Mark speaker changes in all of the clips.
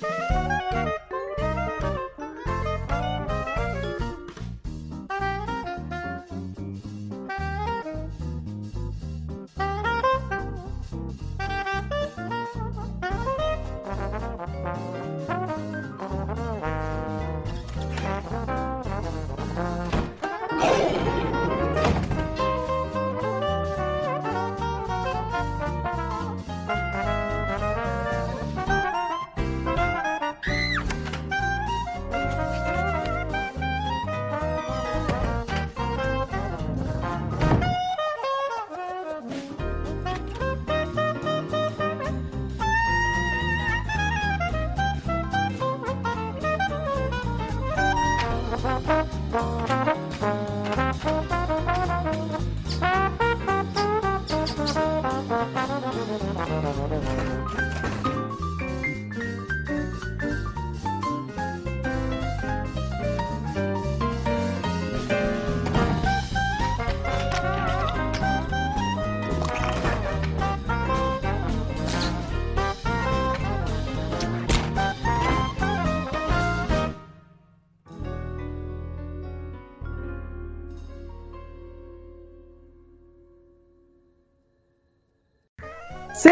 Speaker 1: Bye.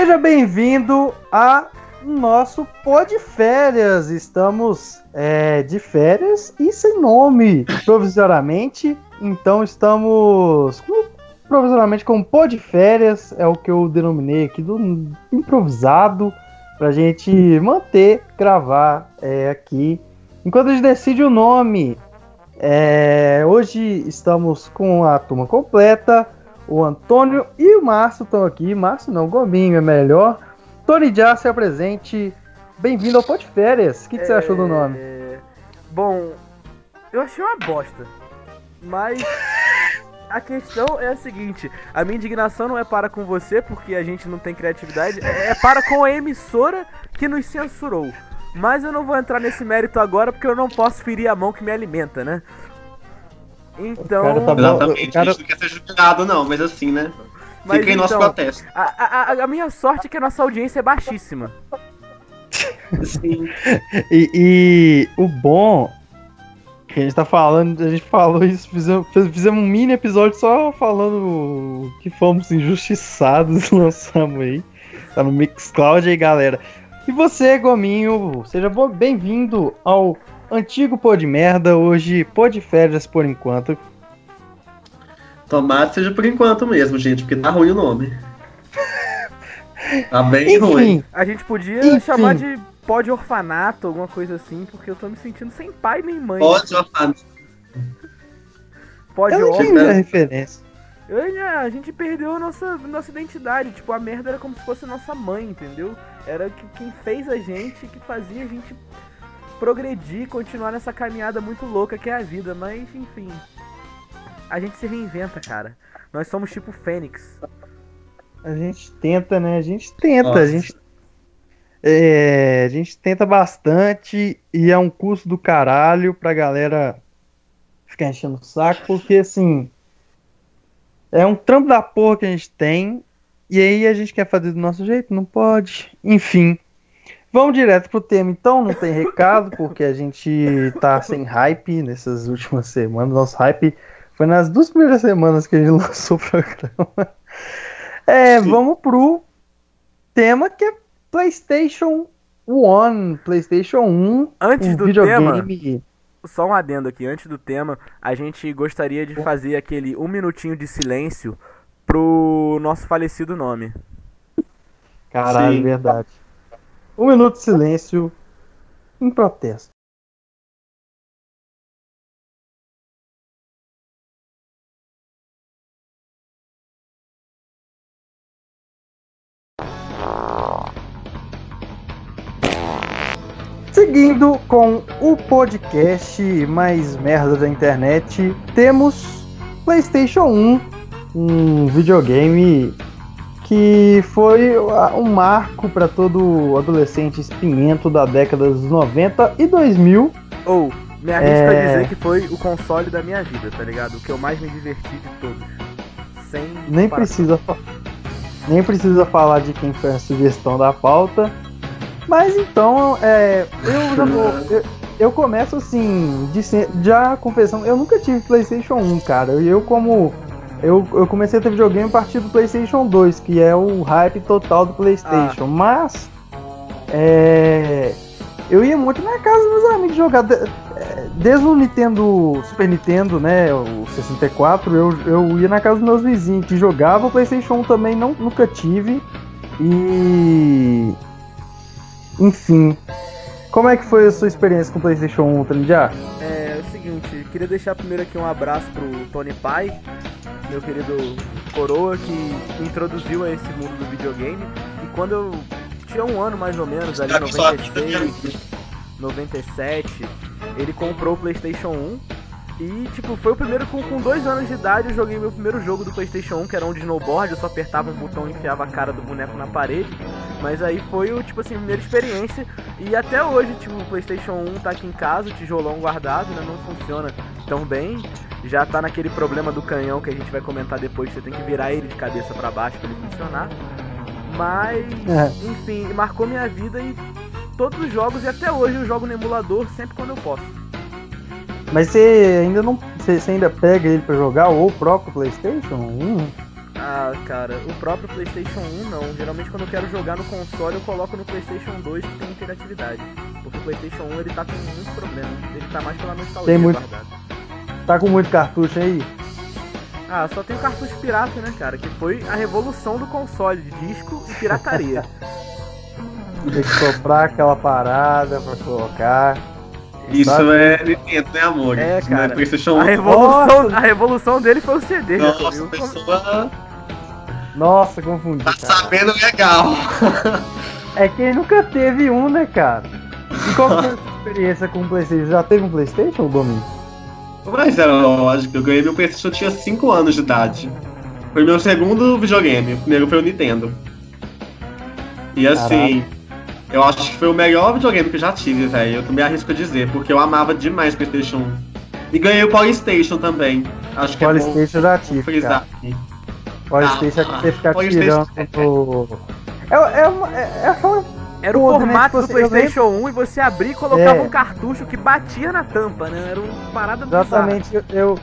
Speaker 1: Seja bem-vindo a nosso pó de férias. Estamos é, de férias e sem nome, provisoriamente. Então estamos provisoriamente com pó de férias, é o que eu denominei aqui do improvisado, pra gente manter, gravar é, aqui. Enquanto a gente decide o nome, é, hoje estamos com a turma completa. O Antônio e o Márcio estão aqui. Márcio não, Gominho é melhor. Tony Já se apresente. Bem-vindo ao Pó de Férias. O que, que você achou do nome?
Speaker 2: É, Bom, eu achei uma bosta. Mas a questão é a seguinte: a minha indignação não é para com você, porque a gente não tem criatividade, é para com a emissora que nos censurou. Mas eu não vou entrar nesse mérito agora porque eu não posso ferir a mão que me alimenta, né? Então.
Speaker 1: cara tá.
Speaker 3: Exatamente,
Speaker 1: o cara-
Speaker 3: a gente não quer ser julgado, não, mas assim, né?
Speaker 2: mas
Speaker 3: Fica aí nosso
Speaker 2: então,
Speaker 3: protesto.
Speaker 2: a, a, a- minha sorte é que a nossa audiência é baixíssima.
Speaker 3: Sim.
Speaker 1: E, e o bom que a gente tá falando, a gente falou isso, fizemos, fizemos um mini episódio só falando que fomos injustiçados, lançamos aí. Tá no Mixcloud aí, galera. E você, Gominho, seja bem-vindo ao antigo Pô de Merda, hoje Pô de Férias por enquanto.
Speaker 3: Tomate seja por enquanto mesmo, gente, porque tá ruim o nome. Tá bem ruim.
Speaker 1: Enfim,
Speaker 2: A gente podia
Speaker 1: Enfim.
Speaker 2: chamar de pó de orfanato, alguma coisa assim, porque eu tô me sentindo sem pai nem mãe. Pó de
Speaker 1: não
Speaker 2: órfão.
Speaker 1: entendi a referência.
Speaker 2: Eu, já- a gente perdeu a nossa, nossa identidade. Tipo, a merda era como se fosse nossa mãe, entendeu? Era que, quem fez a gente, que fazia a gente progredir, continuar nessa caminhada muito louca que é a vida. Mas, enfim. A gente se reinventa, cara. Nós somos tipo Fênix.
Speaker 1: A gente tenta, né? A gente tenta, a
Speaker 3: Nossa.
Speaker 1: gente. É, a gente tenta bastante e é um custo do caralho pra galera ficar enchendo o saco, porque assim. É um trampo da porra que a gente tem e aí a gente quer fazer do nosso jeito, não pode. Enfim. Vamos direto pro tema então, não tem recado, porque a gente tá sem hype nessas últimas semanas. Nosso hype foi nas duas primeiras semanas que a gente lançou o programa. É,
Speaker 3: Sim.
Speaker 1: vamos pro tema que é PlayStation 1, PlayStation 1,
Speaker 2: Antes
Speaker 1: um
Speaker 2: do tema,
Speaker 1: videogame.
Speaker 2: só um adendo aqui, antes do tema, a gente gostaria de fazer aquele um minutinho de silêncio pro nosso falecido nome.
Speaker 1: Caralho,
Speaker 3: Sim.
Speaker 1: verdade. Um minuto de silêncio em protesto. Seguindo com o podcast mais merda da internet, temos PlayStation 1, um videogame que foi um marco para todo adolescente espinhento da década dos 90 e 2000.
Speaker 2: Ou, me arrisco
Speaker 1: É.
Speaker 2: a dizer que foi o console da minha vida, tá ligado? O que eu mais me diverti de todos. Sem
Speaker 1: Nem precisa, nem precisa falar de quem foi a sugestão da pauta. Mas então, é, eu, já vou- eu, eu começo assim, de já confessando, eu nunca tive PlayStation 1, cara. Eu, como. Eu, eu comecei a ter videogame a partir do PlayStation 2, que é o hype total do PlayStation. Mas. É. Eu ia muito na casa dos meus amigos jogar. é, Desde o Nintendo, Super Nintendo, né? O 64, eu, eu ia na casa dos meus vizinhos que jogavam. O PlayStation 1 também não, nunca tive. E. Enfim. Como é que foi a sua experiência com o PlayStation 1, Trindiá?
Speaker 2: É o seguinte, queria deixar primeiro aqui um abraço pro Tony Pai, meu querido coroa, que me introduziu a esse mundo do videogame. E quando eu tinha um ano mais ou menos, ali, 96, 97, ele comprou o PlayStation 1. E, tipo, foi o primeiro com, com dois anos de idade. Eu joguei meu primeiro jogo do PlayStation 1, que era um de snowboard. Eu só apertava um botão e enfiava a cara do boneco na parede. Mas aí foi, o, tipo assim, a primeira experiência. E até hoje, tipo, o PlayStation 1 tá aqui em casa, o tijolão guardado, né? Não funciona tão bem. Já tá naquele problema do canhão que a gente vai comentar depois. Você tem que virar ele de cabeça pra baixo pra ele funcionar. Mas,
Speaker 1: É.
Speaker 2: enfim, marcou minha vida e todos os jogos. E até hoje eu jogo no emulador sempre quando eu posso.
Speaker 1: Mas você ainda não. Você, ainda pega ele pra jogar ou o próprio PlayStation 1?
Speaker 2: Ah, cara, o próprio PlayStation 1 não. Geralmente quando eu quero jogar no console eu coloco no PlayStation 2 que tem interatividade. Porque o PlayStation 1 ele tá com muitos problemas. Ele tá mais pela nostalgia
Speaker 1: Tem muito-
Speaker 2: guardado.
Speaker 1: Tá com muito cartucho aí?
Speaker 2: Ah, só tem o cartucho pirata, né, cara? Que foi a revolução do console, de disco e pirataria.
Speaker 1: Tem que soprar aquela parada pra colocar.
Speaker 3: Isso
Speaker 1: Sabe?
Speaker 3: é Nintendo, né, amor?
Speaker 2: É,
Speaker 3: Isso não
Speaker 2: cara.
Speaker 3: é PlayStation
Speaker 2: A
Speaker 3: 1.
Speaker 2: revolução,
Speaker 1: Nossa!
Speaker 2: a revolução dele foi o CD,
Speaker 3: Nossa, a
Speaker 2: viu?
Speaker 3: pessoa
Speaker 1: Nossa, confundi.
Speaker 3: tá
Speaker 1: Cara.
Speaker 3: sabendo legal.
Speaker 1: É quem nunca teve um, né, cara? E qual que foi a sua experiência com o PlayStation? Já teve um PlayStation, Domingo?
Speaker 3: Mas era lógico, eu ganhei meu PlayStation, eu tinha 5 anos de idade. Foi meu segundo videogame, o primeiro foi o Nintendo. E assim, eu acho que foi o melhor videogame que eu já tive, velho. Eu também arrisco a dizer, porque eu amava demais o PlayStation 1. E ganhei o Polystation também. Acho que é bom
Speaker 1: PlayStation eu já tive,
Speaker 3: frisar
Speaker 1: cara.
Speaker 3: aqui.
Speaker 1: PlayStation é que você fica
Speaker 3: PlayStation-
Speaker 1: tirando no... É, é, uma, é, é.
Speaker 2: Era o
Speaker 1: Pô,
Speaker 2: formato
Speaker 1: né,
Speaker 2: do
Speaker 1: tipo assim,
Speaker 2: PlayStation 1 e você abria e colocava
Speaker 1: É.
Speaker 2: um cartucho que batia na tampa, né? Era uma parada bizarra.
Speaker 1: Exatamente, eu, eu,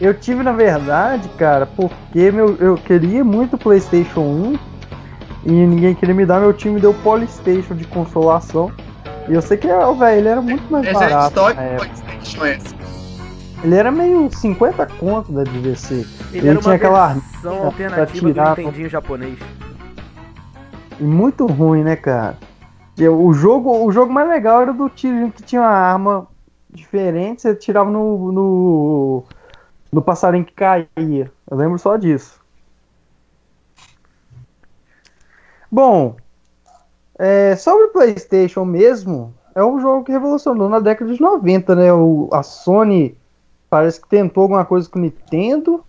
Speaker 1: eu tive na verdade, cara, porque meu, eu queria muito o PlayStation 1 e ninguém queria me dar, meu time me deu o Polystation de consolação. E eu sei que é, velho, ele era muito mais
Speaker 3: Essa é a
Speaker 1: barato.
Speaker 3: história
Speaker 1: na
Speaker 3: do
Speaker 1: época.
Speaker 3: PlayStation essa.
Speaker 1: Ele era meio 50 conto da DVC.
Speaker 2: Ele
Speaker 1: Ele
Speaker 2: era uma
Speaker 1: tinha aquela
Speaker 2: versão alternativa do Nintendinho japonês.
Speaker 1: E muito ruim, né, cara? O jogo, o jogo mais legal era do tiro que tinha uma arma diferente, você tirava no, no, no passarinho que caía. Eu lembro só disso. Bom, é, sobre o PlayStation mesmo, é um jogo que revolucionou na década de 90, né? O, a Sony parece que tentou alguma coisa com o Nintendo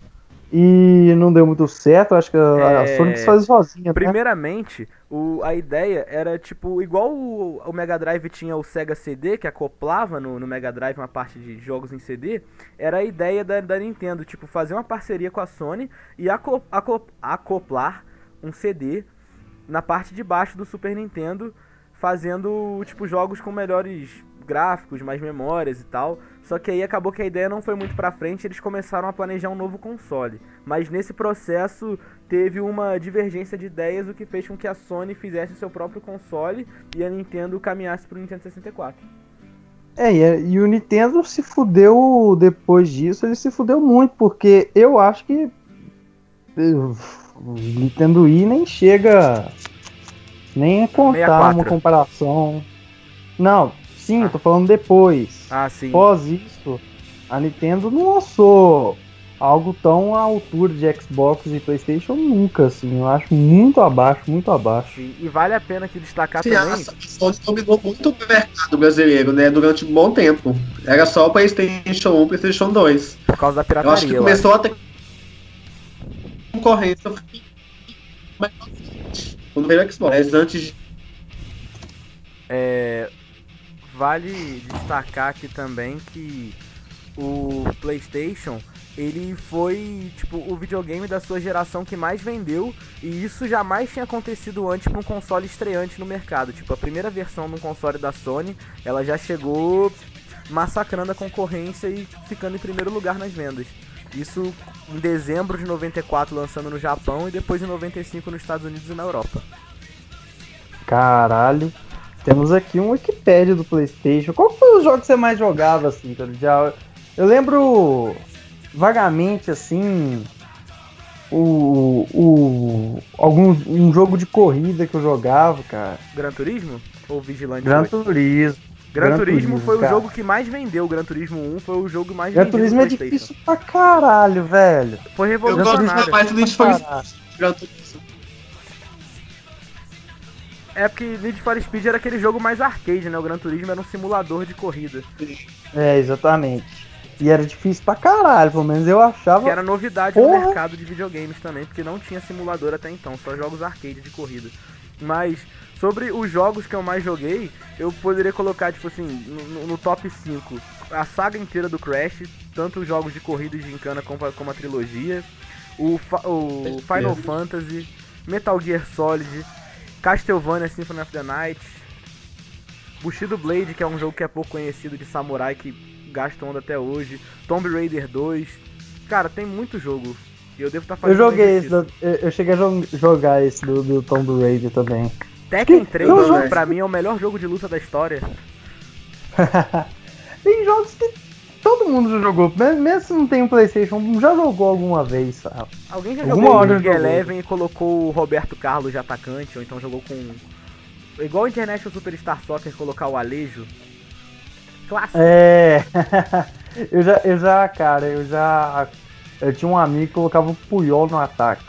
Speaker 1: e não deu muito certo. Acho que a, a
Speaker 2: É,
Speaker 1: Sony quis fazer sozinha, né?
Speaker 2: Primeiramente, o- a ideia era tipo, igual o, o Mega Drive tinha o Sega CD, que acoplava no, no Mega Drive uma parte de jogos em CD, era a ideia da, da Nintendo, tipo, fazer uma parceria com a Sony e aco- aco- acoplar um CD na parte de baixo do Super Nintendo, fazendo tipo jogos com melhores gráficos, mais memórias e tal. Só que aí acabou que a ideia não foi muito pra frente, eles começaram a planejar um novo console. Mas nesse processo teve uma divergência de ideias, o que fez com que a Sony fizesse o seu próprio console e a Nintendo caminhasse pro Nintendo 64.
Speaker 1: É, e, e o Nintendo se fudeu depois disso, ele se fudeu muito, porque eu acho que eh, o Nintendo Wii nem chega nem a contar
Speaker 2: 64.
Speaker 1: uma comparação. Não, sim, eu tô falando depois.
Speaker 2: Ah, sim.
Speaker 1: Após isso, a Nintendo não lançou algo tão à altura de Xbox e PlayStation nunca, assim. Eu acho muito abaixo, muito abaixo.
Speaker 2: Sim, E vale a pena aqui destacar
Speaker 3: Sim, a
Speaker 2: também.
Speaker 3: Sony dominou muito o mercado brasileiro, né? Durante um bom tempo. Era só o PlayStation 1 e PlayStation 2.
Speaker 2: Por causa da
Speaker 3: Eu
Speaker 2: pirataria.
Speaker 3: acho que
Speaker 2: eu
Speaker 3: começou a ter concorrência mais quando veio o Xbox. Mas antes de
Speaker 2: É, vale destacar aqui também que o PlayStation ele foi, tipo, o videogame da sua geração que mais vendeu, e isso jamais tinha acontecido antes para um console estreante no mercado. Tipo, a primeira versão um console da Sony, ela já chegou massacrando a concorrência e ficando em primeiro lugar nas vendas. Isso em dezembro de 94 lançando no Japão e depois em 95 nos Estados Unidos e na Europa.
Speaker 1: Caralho. Temos aqui um Wikipedia do PlayStation. Qual foi o jogo que você mais jogava assim, cara? Já, eu lembro vagamente assim o, o algum um jogo de corrida que eu jogava, cara.
Speaker 2: Gran Turismo ou Vigilante?
Speaker 1: Gran Turismo.
Speaker 2: Gran, Gran Turismo, Turismo foi cara. o jogo que mais vendeu. Gran Turismo 1 foi o jogo mais
Speaker 1: Gran vendido. Gran Turismo é difícil pra caralho, velho.
Speaker 2: Foi revolucionário. Eu gosto
Speaker 3: mais do Need for Gran
Speaker 2: Turismo. É porque Need for Speed era aquele jogo mais arcade, né? O Gran Turismo era um simulador de corrida.
Speaker 1: É, exatamente. E era difícil pra caralho, pelo menos eu achava.
Speaker 2: Que era novidade Porra. no mercado de videogames também, porque não tinha simulador até então, só jogos arcade de corrida. Mas sobre os jogos que eu mais joguei, eu poderia colocar, tipo assim, no, no top 5 a saga inteira do Crash, tanto os jogos de corrida e de encana como, como a trilogia, o, o Final Fantasy, Metal Gear Solid, Castlevania Symphony of the Night, Bushido Blade, que é um jogo que é pouco conhecido de samurai que gasta onda até hoje, Tomb Raider 2. Cara, tem muito jogo. E eu devo estar tá fazendo.
Speaker 1: Eu joguei esse, do, eu cheguei a jogar esse do, do Tomb Raider também.
Speaker 2: Tekken 3, mano, pra mim, é o melhor jogo de luta da história.
Speaker 1: tem jogos que todo mundo já jogou, mesmo se não tem um Playstation, já jogou alguma vez, sabe?
Speaker 2: Alguém já alguma jogou o League Eleven e colocou o Roberto Carlos de atacante, ou então jogou com... Igual o International Superstar Soccer colocar o Alejo.
Speaker 1: Clássico. É... eu, já, eu já, cara, eu já... Eu tinha um amigo que colocava o Puyol no ataque.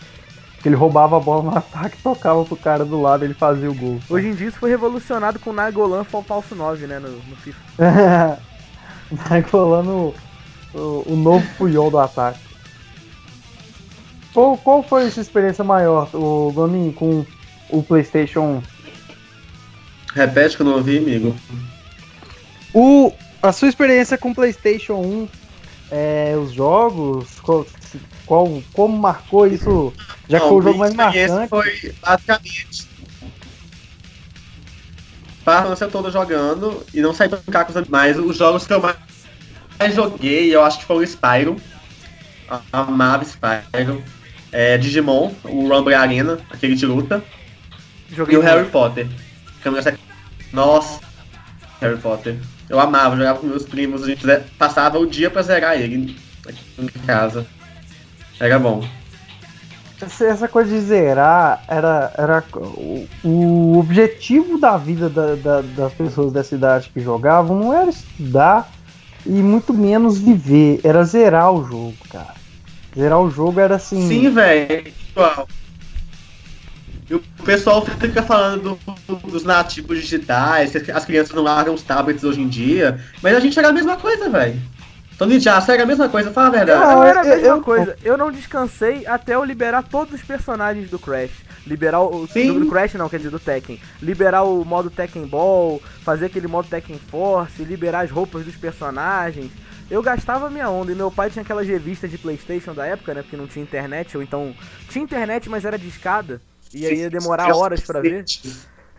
Speaker 1: Que ele roubava a bola no ataque, tocava pro cara do lado ele fazia o gol.
Speaker 2: Hoje em dia isso foi revolucionado com o Nagolan falso 9, né, no, no FIFA.
Speaker 1: Nagolan o, o novo Puyol do ataque. Qual, qual foi a sua experiência maior, o Gomin, com o PlayStation
Speaker 3: 1? Repete que eu não ouvi, amigo.
Speaker 1: O, a sua experiência com o PlayStation 1, é, os jogos, qual, qual, como marcou isso? Já que foi o jogo mais marcante.
Speaker 3: Foi basicamente. Passar a infância toda jogando e não sair brincar com os Mas os jogos que eu mais joguei, eu acho que foi o Spyro. Amava Spyro. É, Digimon, o Rumble Arena, aquele de luta. Joguei e o Harry Potter. Nossa, Harry Potter. Eu amava, jogava com meus primos, a gente passava o dia pra zerar ele em casa. Era bom.
Speaker 1: Essa coisa de zerar era, era o, o objetivo da vida da, da, das pessoas da cidade que jogavam não era estudar e muito menos viver, era zerar o jogo, cara. Zerar o jogo era assim.
Speaker 3: Sim, velho. E o pessoal fica falando do, dos nativos digitais, as crianças não largam os tablets hoje em dia, mas a gente era a mesma coisa, velho. Tony Jaa, segue a mesma coisa, fala a verdade.
Speaker 2: Não, era a mesma eu, coisa. Eu não descansei até eu liberar todos os personagens do Crash. Liberar o. Sim. Do, Crash não, quer dizer, do Tekken. Liberar o modo Tekken Ball, fazer aquele modo Tekken Force, liberar as roupas dos personagens. Eu gastava minha onda e meu pai tinha aquelas revistas de Playstation da época, né? Porque não tinha internet, ou então. Tinha internet, mas era de escada. E aí ia demorar horas para ver.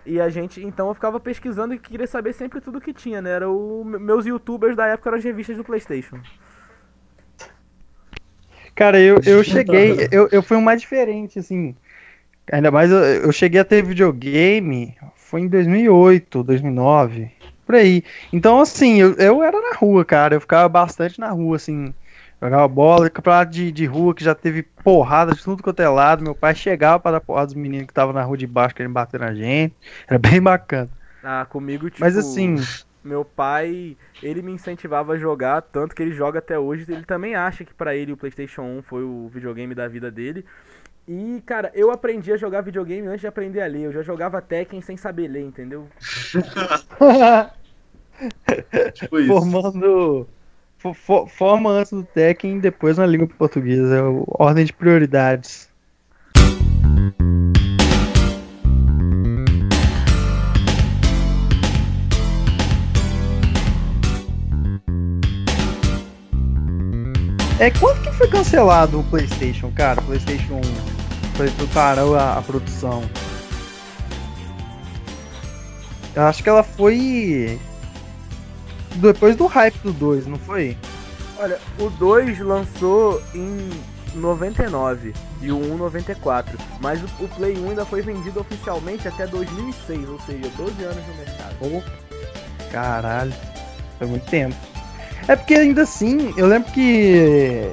Speaker 2: E a gente, então eu ficava pesquisando e queria saber sempre tudo que tinha, né? Era o, meus youtubers da época eram as revistas do PlayStation.
Speaker 1: Cara, eu, eu cheguei, eu, eu fui um mais diferente, assim. Ainda mais eu, eu cheguei a ter videogame, foi em 2008, 2009, por aí. Então, assim, eu, eu era na rua, cara. Eu ficava bastante na rua, assim. Jogava bola, campeonato de, de rua que já teve porrada de tudo quanto é lado. Meu pai chegava para dar porrada dos meninos que estavam na rua de baixo querendo bater na gente. Era bem bacana.
Speaker 2: Ah, comigo, tipo.
Speaker 1: Mas assim.
Speaker 2: Meu pai, ele me incentivava a jogar, tanto que ele joga até hoje. Ele também acha que para ele o PlayStation 1 foi o videogame da vida dele. E, cara, eu aprendi a jogar videogame antes de aprender a ler. Eu já jogava Tekken sem saber ler, entendeu?
Speaker 1: tipo Formando forma antes do Tekken e depois na língua portuguesa. É ordem de prioridades. É, quando que foi cancelado o PlayStation, cara? PlayStation 1. Foi parou a, a produção. Eu acho que ela foi. Depois do hype do 2, não foi?
Speaker 2: Olha, o 2 lançou em 99 e o 1 94, mas o, o Play 1 ainda foi vendido oficialmente até 2006, ou seja, 12 anos no mercado.
Speaker 1: Oh, caralho, foi muito tempo. É porque ainda assim, eu lembro que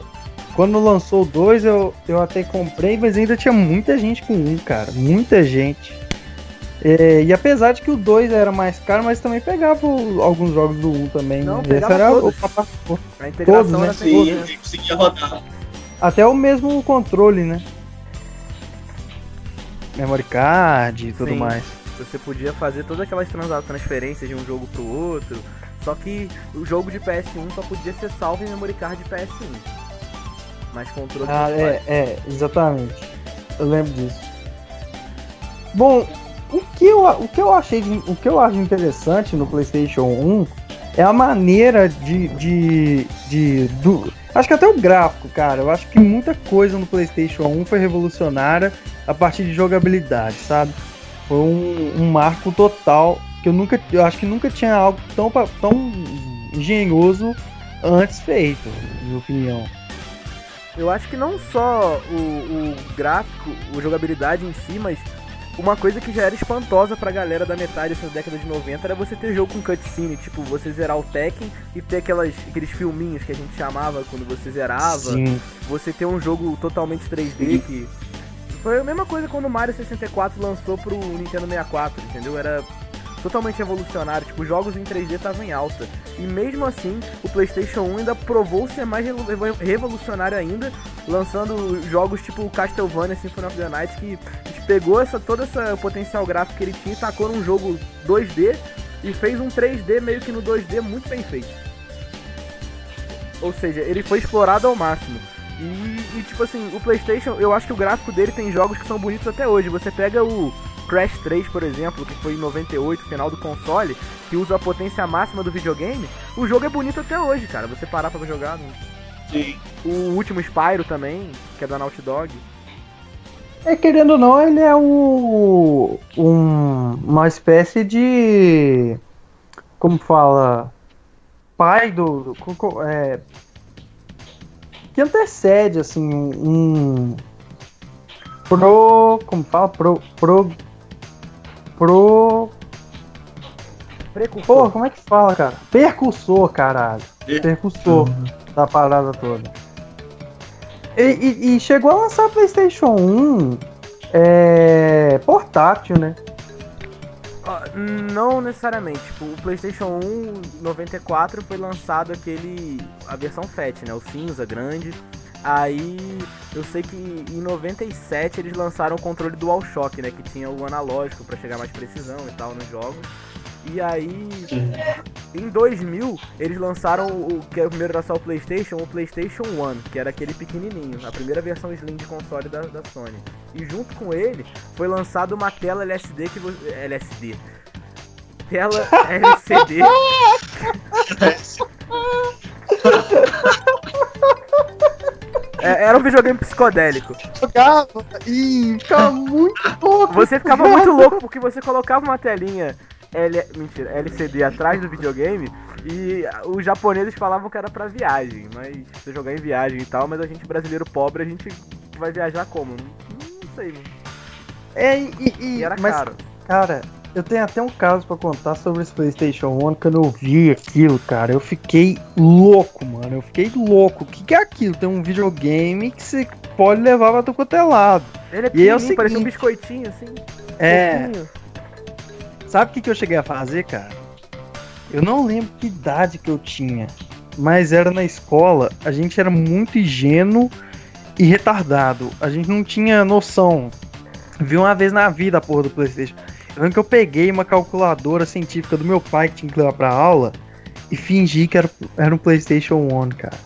Speaker 1: quando lançou o 2 eu, eu até comprei, mas ainda tinha muita gente com um, cara, muita gente. É, e apesar de que o 2 era mais caro, mas também pegava o- alguns jogos do 1 um também.
Speaker 2: Não,
Speaker 1: Esse
Speaker 2: pegava
Speaker 1: era
Speaker 2: todos.
Speaker 1: o
Speaker 2: A integração
Speaker 1: Todos, né?
Speaker 3: Sim,
Speaker 2: gosto, né?
Speaker 3: conseguia rodar.
Speaker 1: Até o mesmo controle, né? Memory card e tudo
Speaker 2: Sim.
Speaker 1: mais.
Speaker 2: Você podia fazer todas aquelas transferências de um jogo pro outro, só que o jogo de PS1 só podia ser salvo em memory card de PS1. Mas controle
Speaker 1: Ah, é, é, exatamente. Eu lembro disso. Bom, o que eu, o que eu achei de- o que eu acho interessante no PlayStation 1 é a maneira de, de, de do, acho que até o gráfico, cara. Eu acho que muita coisa no PlayStation 1 foi revolucionária a partir de jogabilidade, sabe? Foi um, um marco total que eu nunca, eu acho que nunca tinha algo tão tão engenhoso antes feito, na minha opinião.
Speaker 2: Eu acho que não só o, o gráfico, a jogabilidade em si, mas uma coisa que já era espantosa pra galera da metade dessa década de 90 era você ter jogo com cutscene, tipo, você zerar o Tekken e ter aquelas, aqueles filminhos que a gente chamava quando você zerava.
Speaker 1: Sim.
Speaker 2: Você ter um jogo totalmente 3D que. Foi a mesma coisa quando o Mario 64 lançou pro Nintendo 64, entendeu? Era totalmente revolucionário, tipo, jogos em 3D estavam em alta. E mesmo assim, o PlayStation 1 ainda provou ser mais revolu- revo- revolucionário ainda, lançando jogos tipo Castlevania Symphony of the Night, que pegou essa, todo esse potencial gráfico que ele tinha e tacou num jogo 2D e fez um 3D meio que no 2D muito bem feito. Ou seja, ele foi explorado ao máximo. E, e, tipo assim, o PlayStation, eu acho que o gráfico dele tem jogos que são bonitos até hoje. Você pega o Crash 3, por exemplo, que foi em 98, final do console, que usa a potência máxima do videogame. O jogo é bonito até hoje, cara. Você parar pra jogar. né?
Speaker 3: Sim.
Speaker 2: O último Spyro também, que é da Naughty Dog.
Speaker 1: É, querendo ou não, ele é o, um, uma espécie de. Como fala? Pai do. do- é, que antecede, assim, um. Pro. Como fala? Pro. Pro. Pro. Pô,
Speaker 2: Precursor.
Speaker 1: como é que fala, cara? Percussor, caralho.
Speaker 3: Per-
Speaker 1: Percussor da parada toda. E, e- e chegou a lançar PlayStation 1 é, portátil, né?
Speaker 2: Não necessariamente. Tipo, o PlayStation 1 94 foi lançado aquele. a versão FAT, né? O cinza grande. Aí eu sei que em 97 eles lançaram o controle DualShock, né? Que tinha o analógico pra chegar mais precisão e tal nos jogos. E aí, em 2000, eles lançaram o que é o primeiro da o PlayStation, o PlayStation 1, que era aquele pequenininho, a primeira versão Slim de console da, da Sony. E junto com ele foi lançado uma tela LSD que você, LSD. Tela LCD. É, era um videogame psicodélico.
Speaker 1: Jogava e ficava muito louco.
Speaker 2: Você ficava muito louco porque você colocava uma telinha L... Mentira, LCD atrás do videogame e os japoneses falavam que era pra viagem, mas você jogar em viagem e tal, mas a gente brasileiro pobre, a gente vai viajar como? Não, não sei, mano.
Speaker 1: É, e, e-
Speaker 2: E era
Speaker 1: mas,
Speaker 2: caro.
Speaker 1: cara, eu tenho até um caso pra contar sobre esse PlayStation 1. Quando eu vi aquilo, cara, eu fiquei louco, mano. Eu fiquei louco. O que, que é aquilo? Tem um videogame que você pode levar pra tu quanto é lado.
Speaker 2: Ele é
Speaker 1: E é o
Speaker 2: parecia um biscoitinho assim.
Speaker 1: É.
Speaker 2: fofinho.
Speaker 1: Sabe o que, que eu cheguei a fazer, cara? Eu não lembro que idade que eu tinha, mas era na escola, a gente era muito ingênuo e retardado. A gente não tinha noção. Vi uma vez na vida a porra do Playstation. Eu lembro que eu peguei uma calculadora científica do meu pai que tinha que levar pra aula e fingi que era, era um Playstation 1, cara.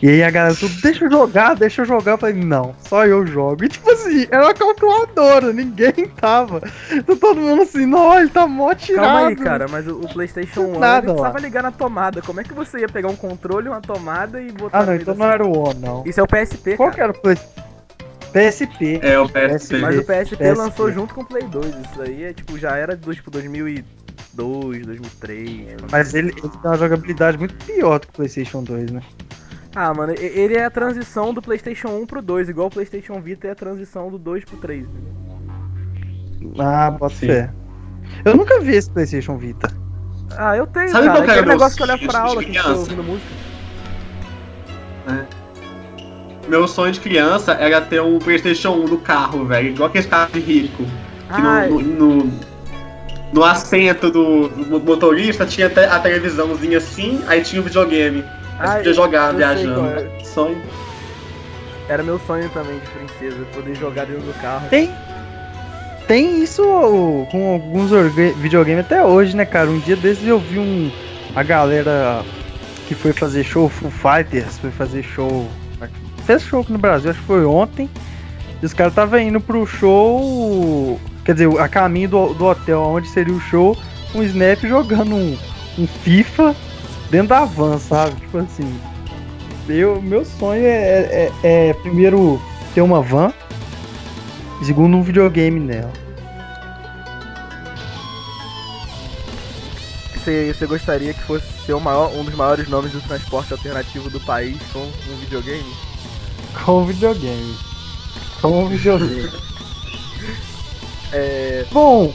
Speaker 1: E aí a galera tudo, deixa eu jogar, deixa eu jogar. Eu falei, não, só eu jogo. E tipo assim, era uma calculadora, ninguém tava. Então todo mundo assim, não, ele tá mó tirado.
Speaker 2: Calma aí, cara, mas o, o PlayStation 1
Speaker 1: Nada
Speaker 2: ele precisava
Speaker 1: lá.
Speaker 2: ligar na tomada. Como é que você ia pegar um controle, uma tomada e botar
Speaker 1: Ah, não, então
Speaker 2: da
Speaker 1: não era o O, não.
Speaker 2: Isso é o PSP,
Speaker 1: Qual
Speaker 2: cara.
Speaker 1: que era o Play... PSP.
Speaker 3: É, o PSP.
Speaker 2: Mas o PSP,
Speaker 1: PSP.
Speaker 2: lançou junto com o Play 2. Isso aí é tipo, já era do tipo 2002, 2003.
Speaker 1: Mas ele, ele tem uma jogabilidade muito pior do que o PlayStation 2, né?
Speaker 2: Ah, mano, ele é a transição do PlayStation 1 pro 2, igual o PlayStation Vita é a transição do 2 pro 3. entendeu?
Speaker 1: Ah,
Speaker 3: Sim.
Speaker 1: fé. Eu nunca vi esse PlayStation Vita.
Speaker 2: Ah, eu tenho,
Speaker 3: Sabe
Speaker 2: cara.
Speaker 3: qual
Speaker 2: Aquele
Speaker 3: meu
Speaker 2: negócio que eu olhava
Speaker 3: sonho
Speaker 2: pra aula, que foi
Speaker 3: criança?
Speaker 2: ouvindo música.
Speaker 3: Meu sonho de criança era ter um PlayStation 1 no carro, velho. Igual aquele carro de rico. Que no- no, no, no assento do, do motorista tinha até a televisãozinha assim, aí tinha o videogame.
Speaker 2: Ai,
Speaker 3: podia jogar viajando.
Speaker 2: qual é.
Speaker 3: Sonho.
Speaker 2: Era meu sonho também de princesa, poder jogar dentro do carro.
Speaker 1: Tem. Tem isso com alguns videogames até hoje, né, cara? Um dia desses eu vi um. A galera que foi fazer show, Full Fighters, foi fazer show. Fez show aqui no Brasil, acho que foi ontem. E os caras estavam indo pro show. Quer dizer, a caminho do, do hotel onde seria o show, um Snap jogando um, um FIFA dentro da van, sabe? Tipo assim. Eu, meu sonho é, é- é, primeiro ter uma van. Segundo, um videogame nela.
Speaker 2: Você, você gostaria que fosse ser o maior, um dos maiores nomes do transporte alternativo do país com um videogame?
Speaker 1: Com videogame. Com videogame.
Speaker 2: É.
Speaker 1: Bom,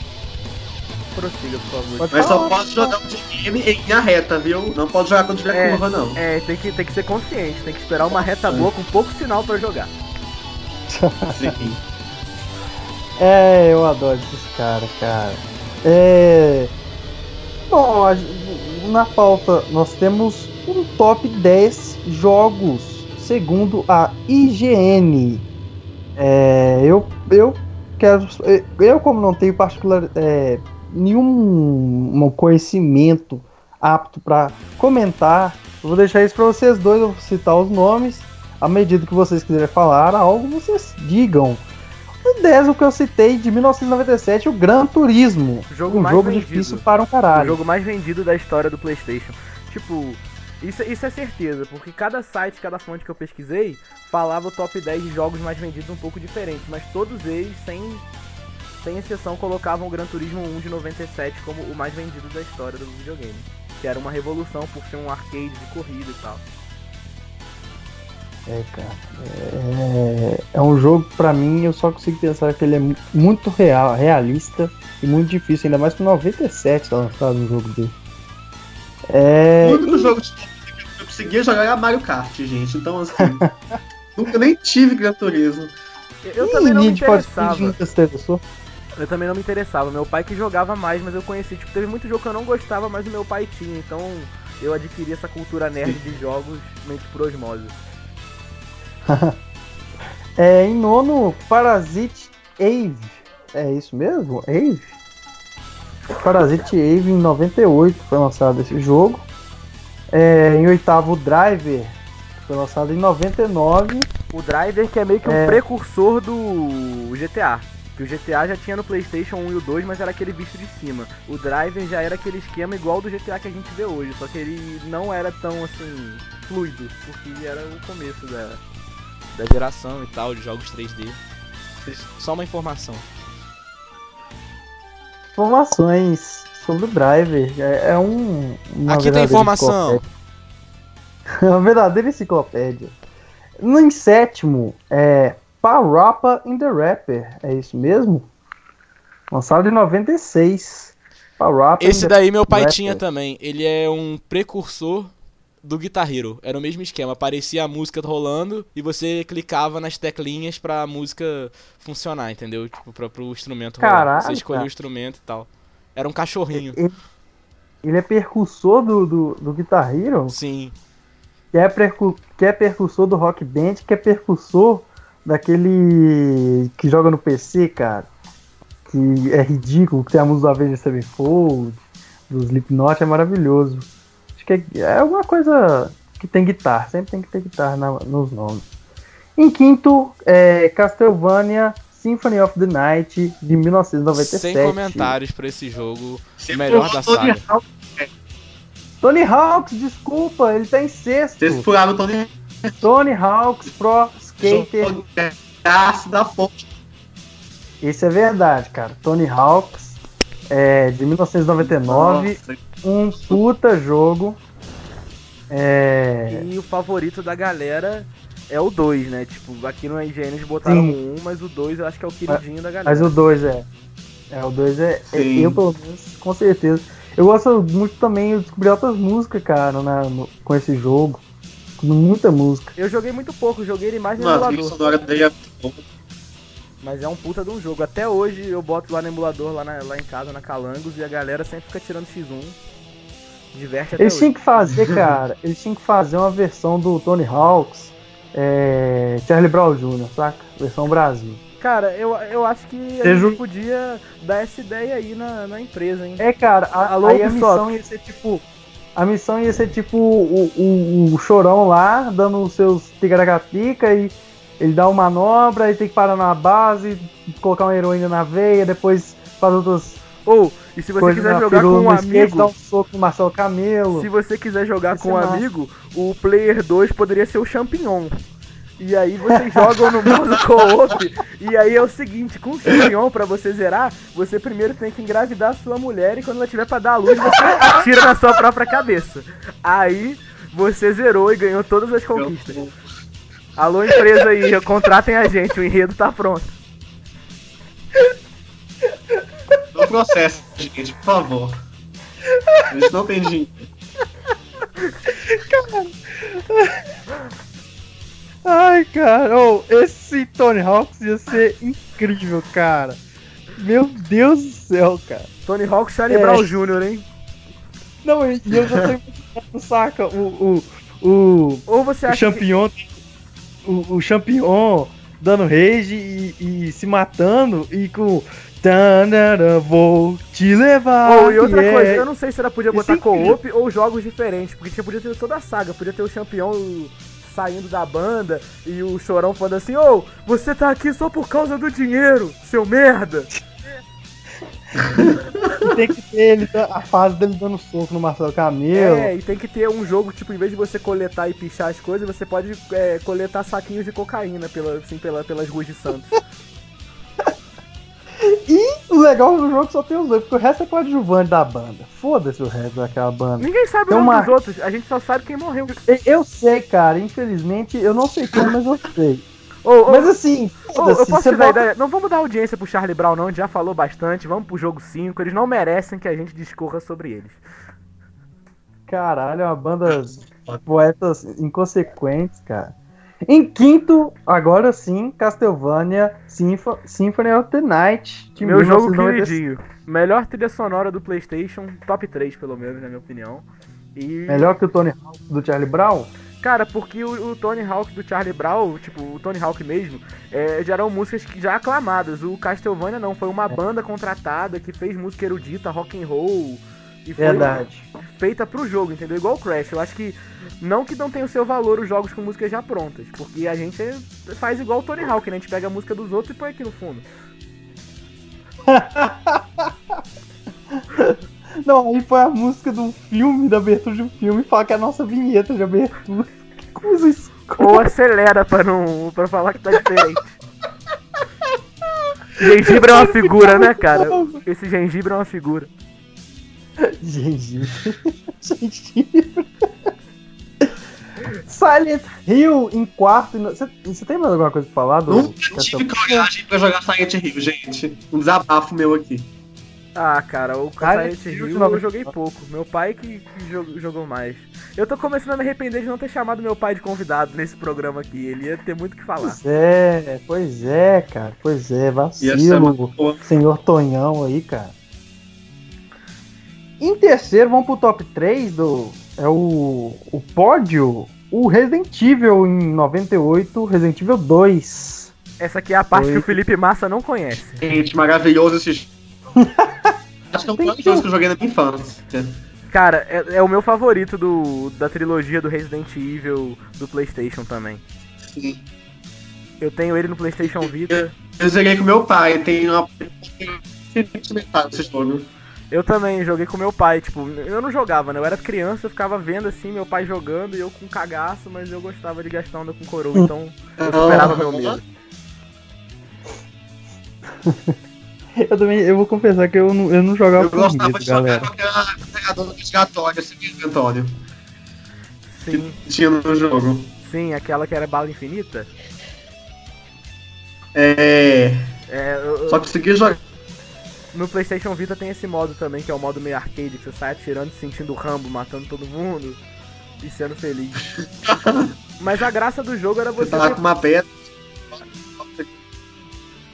Speaker 2: Prossiga, por favor.
Speaker 1: pode
Speaker 3: Mas só pode jogar um videogame em linha reta, viu? Não pode jogar quando tiver
Speaker 2: É.
Speaker 3: curva, não.
Speaker 2: É, tem que, tem que ser consciente, tem que esperar uma reta boa com pouco sinal pra jogar.
Speaker 3: Sim.
Speaker 1: É, eu adoro esses caras, cara. É. Bom, na pauta nós temos um top 10 jogos, segundo a IGN. É, eu, eu quero. Eu, como não tenho particular. É, nenhum um conhecimento apto para comentar, eu vou deixar isso para vocês dois, eu vou citar os nomes. À medida que vocês quiserem falar algo, vocês digam. O 10, o que eu citei de 1997, o Gran Turismo.
Speaker 2: O jogo
Speaker 1: um jogo
Speaker 2: vendido.
Speaker 1: difícil para um
Speaker 2: O
Speaker 1: caralho.
Speaker 2: jogo mais vendido da história do PlayStation. Tipo, isso, isso é certeza, porque cada site, cada fonte que eu pesquisei falava o top 10 de jogos mais vendidos um pouco diferente, mas todos eles, sem, sem exceção, colocavam o Gran Turismo 1 de 97 como o mais vendido da história do videogame. Que era uma revolução por ser um arcade de corrida e tal.
Speaker 1: É, cara. É, é um jogo, pra mim, eu só consigo pensar que ele é mu- muito real, realista e muito difícil, ainda mais que 97 tá lançado um jogo dele. É,
Speaker 3: O único jogo de que eu conseguia jogar era Mario Kart, gente. Então, assim. nunca nem tive Gran Turismo.
Speaker 2: Eu, eu também não me interessava.
Speaker 1: interessou.
Speaker 2: Eu também não me interessava. Meu pai que jogava mais, mas eu conheci. Tipo, teve muito jogo que eu não gostava, mas o meu pai tinha. Então eu adquiri essa cultura nerd de jogos meio que por osmose.
Speaker 1: É, em nono, Parasite Eve. É isso mesmo? Eve? Parasite Eve em 98 foi lançado esse jogo. É, em oitavo, Driver. Foi lançado em 99.
Speaker 2: O Driver que é meio que um
Speaker 1: É.
Speaker 2: precursor do GTA. Que o GTA já tinha no Playstation 1 e o 2, mas era aquele visto de cima. O Driver já era aquele esquema igual do GTA que a gente vê hoje, só que ele não era tão assim fluido, porque era o começo da,
Speaker 4: da geração e tal, de jogos 3D. Só uma informação.
Speaker 1: Informações sobre o Driver. É, é um. uma
Speaker 4: Aqui tem informação.
Speaker 1: enciclopédia. uma verdadeira enciclopédia. No em sétimo, é Parappa in the Rapper. É isso mesmo? Lançado em 96. Parappa
Speaker 4: Esse daí meu pai
Speaker 1: Rapper.
Speaker 4: tinha também. Ele é um precursor do Guitar Hero. Era o mesmo esquema. Aparecia a música rolando e você clicava nas teclinhas pra música funcionar, entendeu? Tipo, pra, pro instrumento rolar.
Speaker 1: Caralho,
Speaker 4: Você escolhia o instrumento e tal. Era um cachorrinho.
Speaker 1: Ele, ele é percussor do, do, do Guitar Hero,
Speaker 4: Sim.
Speaker 1: que é, percu, que é percussor do Rock Band, que é percussor daquele que joga no PC, cara. Que é ridículo, que tem a música do Avenged Sevenfold, do Slipknot, é maravilhoso. Acho que é, é alguma coisa que tem guitarra. Sempre tem que ter guitarra na- nos nomes. Em quinto, é Castlevania Symphony of the Night, de 1997.
Speaker 4: Sem comentários pra esse jogo.
Speaker 3: Você
Speaker 4: Melhor da
Speaker 3: Tony
Speaker 4: saga.
Speaker 3: Hawk,
Speaker 1: Tony Hawks, desculpa, ele tá em sexto.
Speaker 3: Vocês pularam o Tony
Speaker 1: Tony Hawks Pro Skater.
Speaker 3: Da ponte.
Speaker 1: Isso é verdade, cara. Tony Hawks, é, de 1999.
Speaker 3: Nossa,
Speaker 1: Um puta jogo. É.
Speaker 2: E o favorito da galera é o 2, né? Tipo, aqui no IGN eles botaram
Speaker 1: Sim.
Speaker 2: o 1, mas o 2 eu acho que é o queridinho da galera.
Speaker 1: Mas o 2 é. É, o 2 é, é.
Speaker 3: Sim.
Speaker 1: Eu, pelo menos, com certeza. Eu gosto muito também, eu descobri outras músicas, cara, na- no- com esse jogo. Muita música.
Speaker 2: Eu joguei muito pouco, joguei ele mais no
Speaker 3: Mano, a
Speaker 2: emulador.
Speaker 3: sonora dele é.
Speaker 2: Mas é um puta de um jogo. Até hoje eu boto lá no emulador, lá, na- lá em casa, na Calangos, e a galera sempre fica tirando X1. Diverte até
Speaker 1: Eles
Speaker 2: hoje.
Speaker 1: tinham que fazer, cara, eles tinham que fazer uma versão do Tony Hawks, é, Charlie Brown Jr., saca? Versão Brasil.
Speaker 2: Cara, eu, eu acho que a
Speaker 1: Seja-
Speaker 2: gente podia dar essa ideia aí na, na empresa, hein?
Speaker 1: É, cara, a,
Speaker 2: Alô,
Speaker 1: aí a
Speaker 2: Ubisoft.
Speaker 1: missão ia ser tipo. A missão ia ser tipo o, o, o chorão lá, dando os seus ticaracatica e ele dá uma manobra e tem que parar na base, colocar uma heroína na veia, depois faz outras
Speaker 2: Ou, e se você quiser jogar com um
Speaker 1: skate,
Speaker 2: amigo,
Speaker 1: dá um soco no Marcelo Camelo.
Speaker 2: se você quiser jogar com um
Speaker 1: é massa.
Speaker 2: amigo, o Player 2 poderia ser o Champignon. E aí vocês jogam no modo co-op. E aí é o seguinte, com o Champignon, pra você zerar, você primeiro tem que engravidar a sua mulher e quando ela tiver pra dar a luz, você atira na sua própria cabeça. Aí você zerou e ganhou todas as conquistas. Alô, empresa aí, contratem a gente, o enredo tá pronto.
Speaker 3: No processo, gente, por favor. A gente não tem dinheiro.
Speaker 1: Ai, cara, ô, esse Tony Hawks ia ser incrível, cara. Meu Deus do céu, cara.
Speaker 2: Tony Hawk Charlie
Speaker 1: É.
Speaker 2: Brown Jr., hein?
Speaker 1: Não, e eu já tô imaginando, saca? O, o, o,
Speaker 2: Ou você
Speaker 1: o
Speaker 2: acha que...
Speaker 1: O, o Champignon dando rage e, e se matando e com. Tanara, vou te levar.
Speaker 2: Ou e outra
Speaker 1: yeah.
Speaker 2: coisa, eu não sei se ela podia botar
Speaker 1: é
Speaker 2: co-op ou jogos diferentes, porque tinha, podia ter toda a saga, podia ter o Champion saindo da banda e o Chorão falando assim, ô, você tá aqui só por causa do dinheiro, seu merda!
Speaker 1: E tem que ter ele, a fase dele dando soco no Marcelo Camelo.
Speaker 2: É, e tem que ter um jogo, tipo, em vez de você coletar e pichar as coisas, você pode é, coletar saquinhos de cocaína pela, assim, pela, pelas ruas de Santos.
Speaker 1: E o legal do jogo só tem os dois, porque o resto é coadjuvante da banda. Foda-se o resto daquela banda.
Speaker 2: Ninguém sabe
Speaker 1: Tem
Speaker 2: o nome
Speaker 1: uma-
Speaker 2: dos outros, a gente só sabe quem morreu.
Speaker 1: Eu sei, cara, infelizmente, eu não sei como, mas eu sei.
Speaker 2: Ô, ô,
Speaker 1: Mas assim, foda-se,
Speaker 2: eu posso te dar ideia? Não vamos dar audiência pro Charlie Brown, não, a gente já falou bastante, vamos pro jogo 5, eles não merecem que a gente discorra sobre eles.
Speaker 1: Caralho, é uma banda poetas inconsequentes, cara. Em quinto, agora sim, Castlevania Sympho- Symphony of the Night. de
Speaker 2: Meu jogo
Speaker 1: 1996.
Speaker 2: queridinho. Melhor trilha sonora do PlayStation, top 3 pelo menos, na minha opinião. E.
Speaker 1: Melhor que o Tony Hawk do Charlie Brown?
Speaker 2: Cara, porque o, o Tony Hawk do Charlie Brown, tipo, o Tony Hawk mesmo, é, já eram músicas que já aclamadas. O Castlevania não, foi uma banda contratada que fez música erudita, rock and roll. E foi
Speaker 1: Verdade.
Speaker 2: feita pro jogo, entendeu? Igual o Crash. Eu acho que. Não que não tenha o seu valor os jogos com músicas já prontas. Porque a gente faz igual o Tony Hawk, né? A gente pega a música dos outros e põe aqui no fundo.
Speaker 1: Não, aí foi a música do filme, da abertura de um filme, e fala que é a nossa vinheta de abertura. Que coisa escrota.
Speaker 2: Ou acelera pra não. para falar que tá diferente. Gengibre é uma figura, né, cara? Esse gengibre é uma figura.
Speaker 1: Gengibre. Gengibre. Silent Hill em quarto. e no- Você tem mais alguma coisa pra falar do
Speaker 3: Nunca tive coragem pra jogar Silent Hill, gente. Um desabafo meu aqui.
Speaker 2: Ah, cara, o
Speaker 1: Silent
Speaker 2: Silent
Speaker 1: Hill
Speaker 2: eu joguei pouco. Meu pai que, que jo- jogou mais. Eu tô começando a me arrepender de não ter chamado meu pai de convidado nesse programa aqui. Ele ia ter muito o que falar.
Speaker 1: Pois é, pois é, cara. Pois é, vacilo. Senhor Tonhão aí, cara. Em terceiro, vamos pro top 3 do. É o. O pódio. O Resident Evil em 98, Resident Evil 2.
Speaker 2: Essa aqui é a parte
Speaker 1: Oi.
Speaker 2: que o Felipe Massa não conhece.
Speaker 3: Gente, maravilhoso esse jogo. Acho que é um dos
Speaker 1: que-
Speaker 3: jogos que eu joguei na minha infância.
Speaker 2: Cara, é, é o meu favorito do, da trilogia do Resident Evil do PlayStation também.
Speaker 3: Sim.
Speaker 2: Eu tenho ele no PlayStation Vita.
Speaker 3: Eu joguei com meu pai, tem uma. esse jogo.
Speaker 2: Eu também joguei com meu pai, tipo, eu não jogava, né? Eu era criança, eu ficava vendo assim, meu pai jogando e eu com cagaço, mas eu gostava de gastar onda com coroa, então eu superava meu medo.
Speaker 1: Eu também, eu vou confessar que eu não, eu não jogava
Speaker 3: Eu gostava
Speaker 1: medo,
Speaker 3: de jogar
Speaker 1: galera.
Speaker 3: com aquela carregadora obrigatória, assim, mesmo, Antônio.
Speaker 2: Sim,
Speaker 3: Que tinha no jogo.
Speaker 2: sim, aquela que era bala infinita.
Speaker 3: É.
Speaker 2: É, eu- eu-
Speaker 3: Só consegui jogar.
Speaker 2: No PlayStation Vita tem esse modo também, que é o modo meio arcade, que você sai atirando, sentindo o Rambo, matando todo mundo e sendo feliz. Mas a graça do jogo era
Speaker 3: Você
Speaker 2: você
Speaker 3: tava
Speaker 2: ter
Speaker 3: com uma pedra.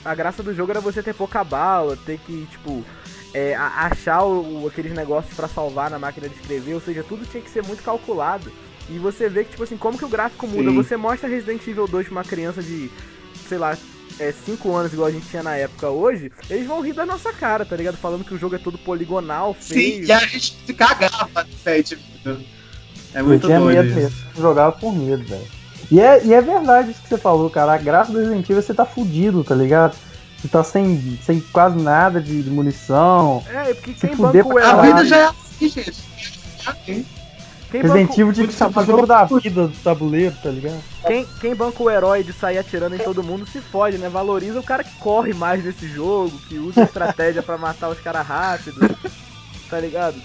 Speaker 2: a graça do jogo era você ter pouca bala, ter que, tipo, é, achar o, aqueles negócios pra salvar na máquina de escrever, ou seja, tudo tinha que ser muito calculado. E você vê que, tipo assim, como que o gráfico muda.
Speaker 3: Sim.
Speaker 2: Você mostra Resident Evil 2 pra uma criança de, sei lá, 5 anos, igual a gente tinha na época hoje, eles vão rir da nossa cara, tá ligado? Falando que o jogo é todo poligonal, feio.
Speaker 3: Sim, e a gente se cagava de vida. É
Speaker 1: Eu
Speaker 3: muito
Speaker 1: tinha
Speaker 3: doido.
Speaker 1: medo
Speaker 3: isso.
Speaker 1: mesmo. Eu jogava por medo, velho. E é, e é verdade isso que você falou, cara. A graça do Resident Evil é você tá fudido, tá ligado? Você tá sem, sem quase nada de, de munição.
Speaker 2: É, porque quem banca o
Speaker 3: A vida já é assim, gente.
Speaker 2: Quem
Speaker 1: Resident Evil tinha que o jogo da vida do tabuleiro, tá ligado?
Speaker 2: quem, quem banca o herói de sair atirando em todo mundo se fode, né? Valoriza o cara que corre mais nesse jogo, que usa estratégia pra matar os caras rápido. Tá ligado?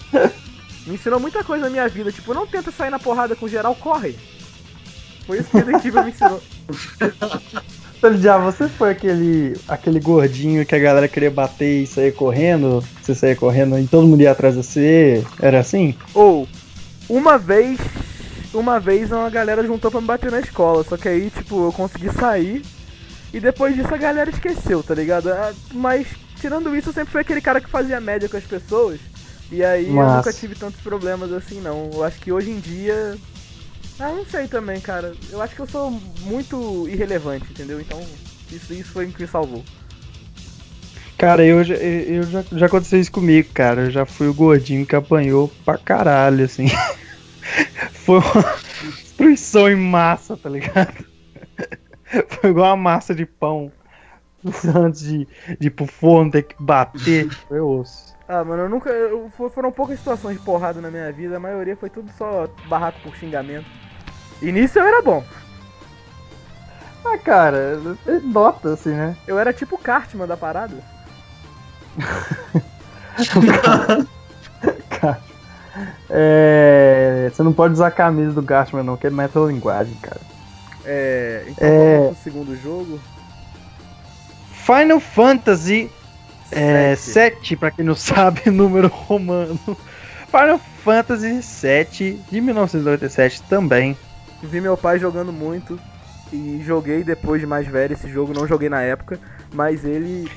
Speaker 2: Me ensinou muita coisa na minha vida. Tipo, não tenta sair na porrada com geral, corre. Foi isso que Resident Evil me ensinou.
Speaker 1: Então, já você foi aquele, aquele gordinho que a galera queria bater e sair correndo? Você saía correndo e todo mundo ia atrás de você? Era assim?
Speaker 2: Ou, uma vez, uma vez uma galera juntou pra me bater na escola, só que aí, tipo, eu consegui sair e depois disso a galera esqueceu, tá ligado? Ah, Mas, tirando isso, eu sempre fui aquele cara que fazia média com as pessoas e aí eu
Speaker 1: Massa.
Speaker 2: nunca tive tantos problemas assim, não. Eu acho que hoje em dia. Ah, não sei também, cara. Eu acho que eu sou muito irrelevante, entendeu? Então, isso, isso foi o que me salvou.
Speaker 1: Cara, eu, já, eu já, já aconteceu isso comigo, cara. Eu já fui o gordinho que apanhou pra caralho, assim. Foi uma destruição em massa, tá ligado? Foi igual uma massa de pão. Antes de, de ir pro forno ter que bater. Foi osso.
Speaker 2: Ah, mano, eu nunca. eu- fo- foram poucas situações de porrada na minha vida, a maioria foi tudo só barraco por xingamento. E nisso eu era bom.
Speaker 1: Ah, cara, você nota, assim, né?
Speaker 2: Eu era tipo o Cartman da parada.
Speaker 1: Cara. É, você não pode usar a camisa do Gatman, não, que é metalinguagem, cara.
Speaker 2: É. Então
Speaker 1: É.
Speaker 2: vamos pro segundo jogo.
Speaker 1: Final Fantasy é,
Speaker 2: Sete.
Speaker 1: 7, pra quem não sabe, número romano. Final Fantasy 7 de 1997 também.
Speaker 2: Vi meu pai jogando muito. E joguei depois de mais velho esse jogo, não joguei na época, mas ele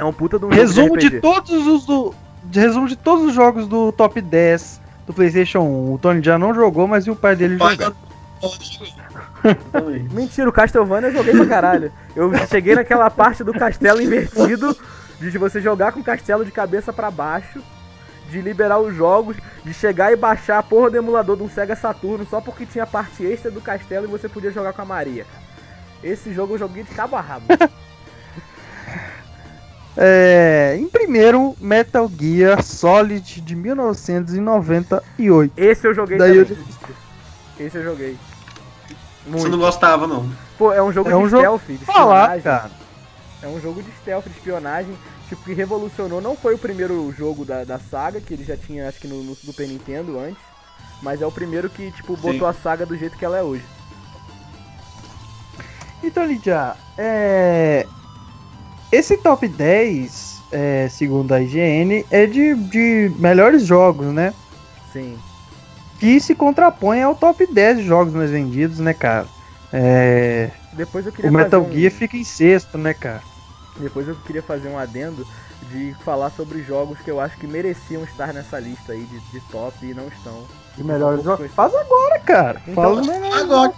Speaker 2: é um puta de um
Speaker 1: Resumo
Speaker 2: jogo de,
Speaker 1: de todos os do, de resumo de todos os jogos do top 10 do PlayStation 1. O Tony já não jogou, mas e o pai dele jogou.
Speaker 2: Mentira, o Castlevania eu joguei pra caralho. Eu cheguei naquela parte do castelo invertido, de você jogar com o castelo de cabeça pra baixo, de liberar os jogos, de chegar e baixar a porra do emulador de um Sega Saturno só porque tinha parte extra do castelo e você podia jogar com a Maria. Esse jogo eu joguei de cabo a rabo.
Speaker 1: É, em primeiro, Metal Gear Solid de 1998.
Speaker 2: Esse eu joguei
Speaker 1: Daí eu
Speaker 2: também. Esse eu joguei.
Speaker 3: Você
Speaker 2: Muito.
Speaker 3: não gostava, não.
Speaker 2: Pô, é um jogo
Speaker 1: É um
Speaker 2: de
Speaker 1: jogo
Speaker 2: stealth, de
Speaker 1: Falar,
Speaker 2: espionagem.
Speaker 1: cara.
Speaker 2: É um jogo de stealth, de espionagem, tipo, que revolucionou. Não foi o primeiro jogo da, da saga, que ele já tinha, acho que no, no Super Nintendo antes. Mas é o primeiro que, tipo, botou
Speaker 3: Sim.
Speaker 2: a saga do jeito que ela é hoje.
Speaker 1: Então, Lidia, é... esse top 10, é, segundo a IGN, é de, de melhores jogos, né?
Speaker 2: Sim.
Speaker 1: Que se contrapõe ao top 10 de jogos mais vendidos, né, cara? É,
Speaker 2: Depois eu queria
Speaker 1: o Metal
Speaker 2: fazer um,
Speaker 1: Gear fica em sexto, né, cara?
Speaker 2: Depois eu queria fazer um adendo de falar sobre jogos que eu acho que mereciam estar nessa lista aí de, de top e não estão.
Speaker 1: De melhores jogos. Faz agora, cara.
Speaker 2: Então-
Speaker 1: Fala.
Speaker 3: Agora,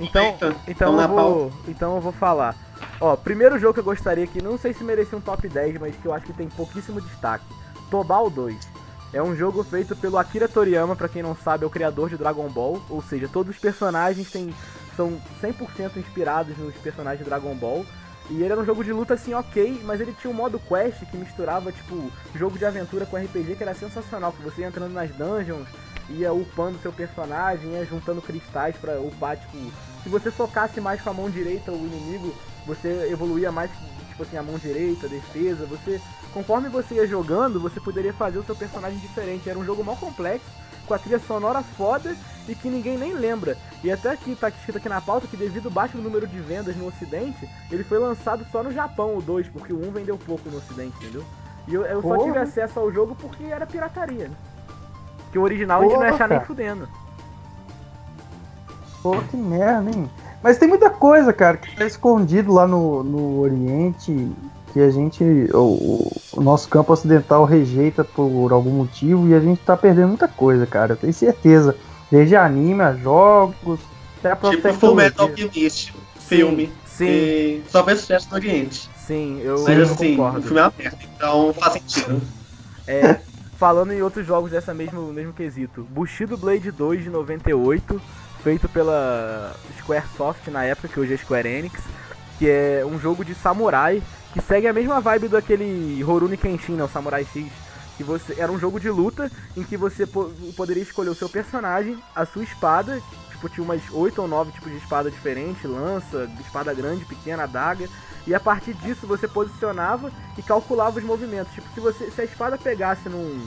Speaker 2: Então, então
Speaker 3: na
Speaker 2: eu vou, então eu vou falar. Ó, primeiro jogo que eu gostaria que não sei se merecia um top 10, mas que eu acho que tem pouquíssimo destaque. Tobal 2. É um jogo feito pelo Akira Toriyama, pra quem não sabe, é o criador de Dragon Ball. Ou seja, todos os personagens têm, são 100% inspirados nos personagens de Dragon Ball. E ele era um jogo de luta assim, ok, mas ele tinha um modo quest que misturava, tipo, jogo de aventura com RPG que era sensacional. Que você ia entrando nas dungeons, ia upando seu personagem, ia juntando cristais pra upar, tipo, se você socasse mais com a mão direita o inimigo, você evoluía mais, tipo assim, a mão direita, a defesa, você. Conforme você ia jogando, você poderia fazer o seu personagem diferente. Era um jogo mal complexo, com a trilha sonora foda e que ninguém nem lembra. E até aqui tá escrito aqui na pauta que devido ao baixo número de vendas no ocidente, ele foi lançado só no Japão, o 2, porque o 1 vendeu pouco no ocidente, entendeu? E eu, eu só
Speaker 1: Porra.
Speaker 2: tive acesso ao jogo porque era pirataria, né? Que o original a gente não ia
Speaker 1: Porra,
Speaker 2: achar nem fudendo.
Speaker 1: Pô, que merda, hein? Mas tem muita coisa, cara, que tá escondido lá no, no Oriente, que a gente, o, o nosso campo ocidental rejeita por algum motivo e a gente tá perdendo muita coisa, cara, eu tenho certeza. Desde anime, a jogos, até a própria
Speaker 3: Tipo Full Metal. Alchemist, filme.
Speaker 2: Sim,
Speaker 3: que só fez sucesso no Oriente.
Speaker 2: sim, eu,
Speaker 3: Mas
Speaker 2: eu
Speaker 3: assim,
Speaker 2: concordo.
Speaker 3: o filme é aberto, então faz sentido.
Speaker 2: É, falando em outros jogos dessa mesmo, mesmo quesito. Bushido Blade 2 de 98, feito pela Squaresoft na época, que hoje é Square Enix, que é um jogo de samurai que segue a mesma vibe daquele Horuni Kenshin, né, o Samurai X. Que você, era um jogo de luta em que você po- poderia escolher o seu personagem, a sua espada, tipo, tinha umas 8 ou 9 tipos de espada diferentes, lança, espada grande, pequena, adaga. E a partir disso você posicionava e calculava os movimentos. Tipo, se, você, se a espada pegasse num,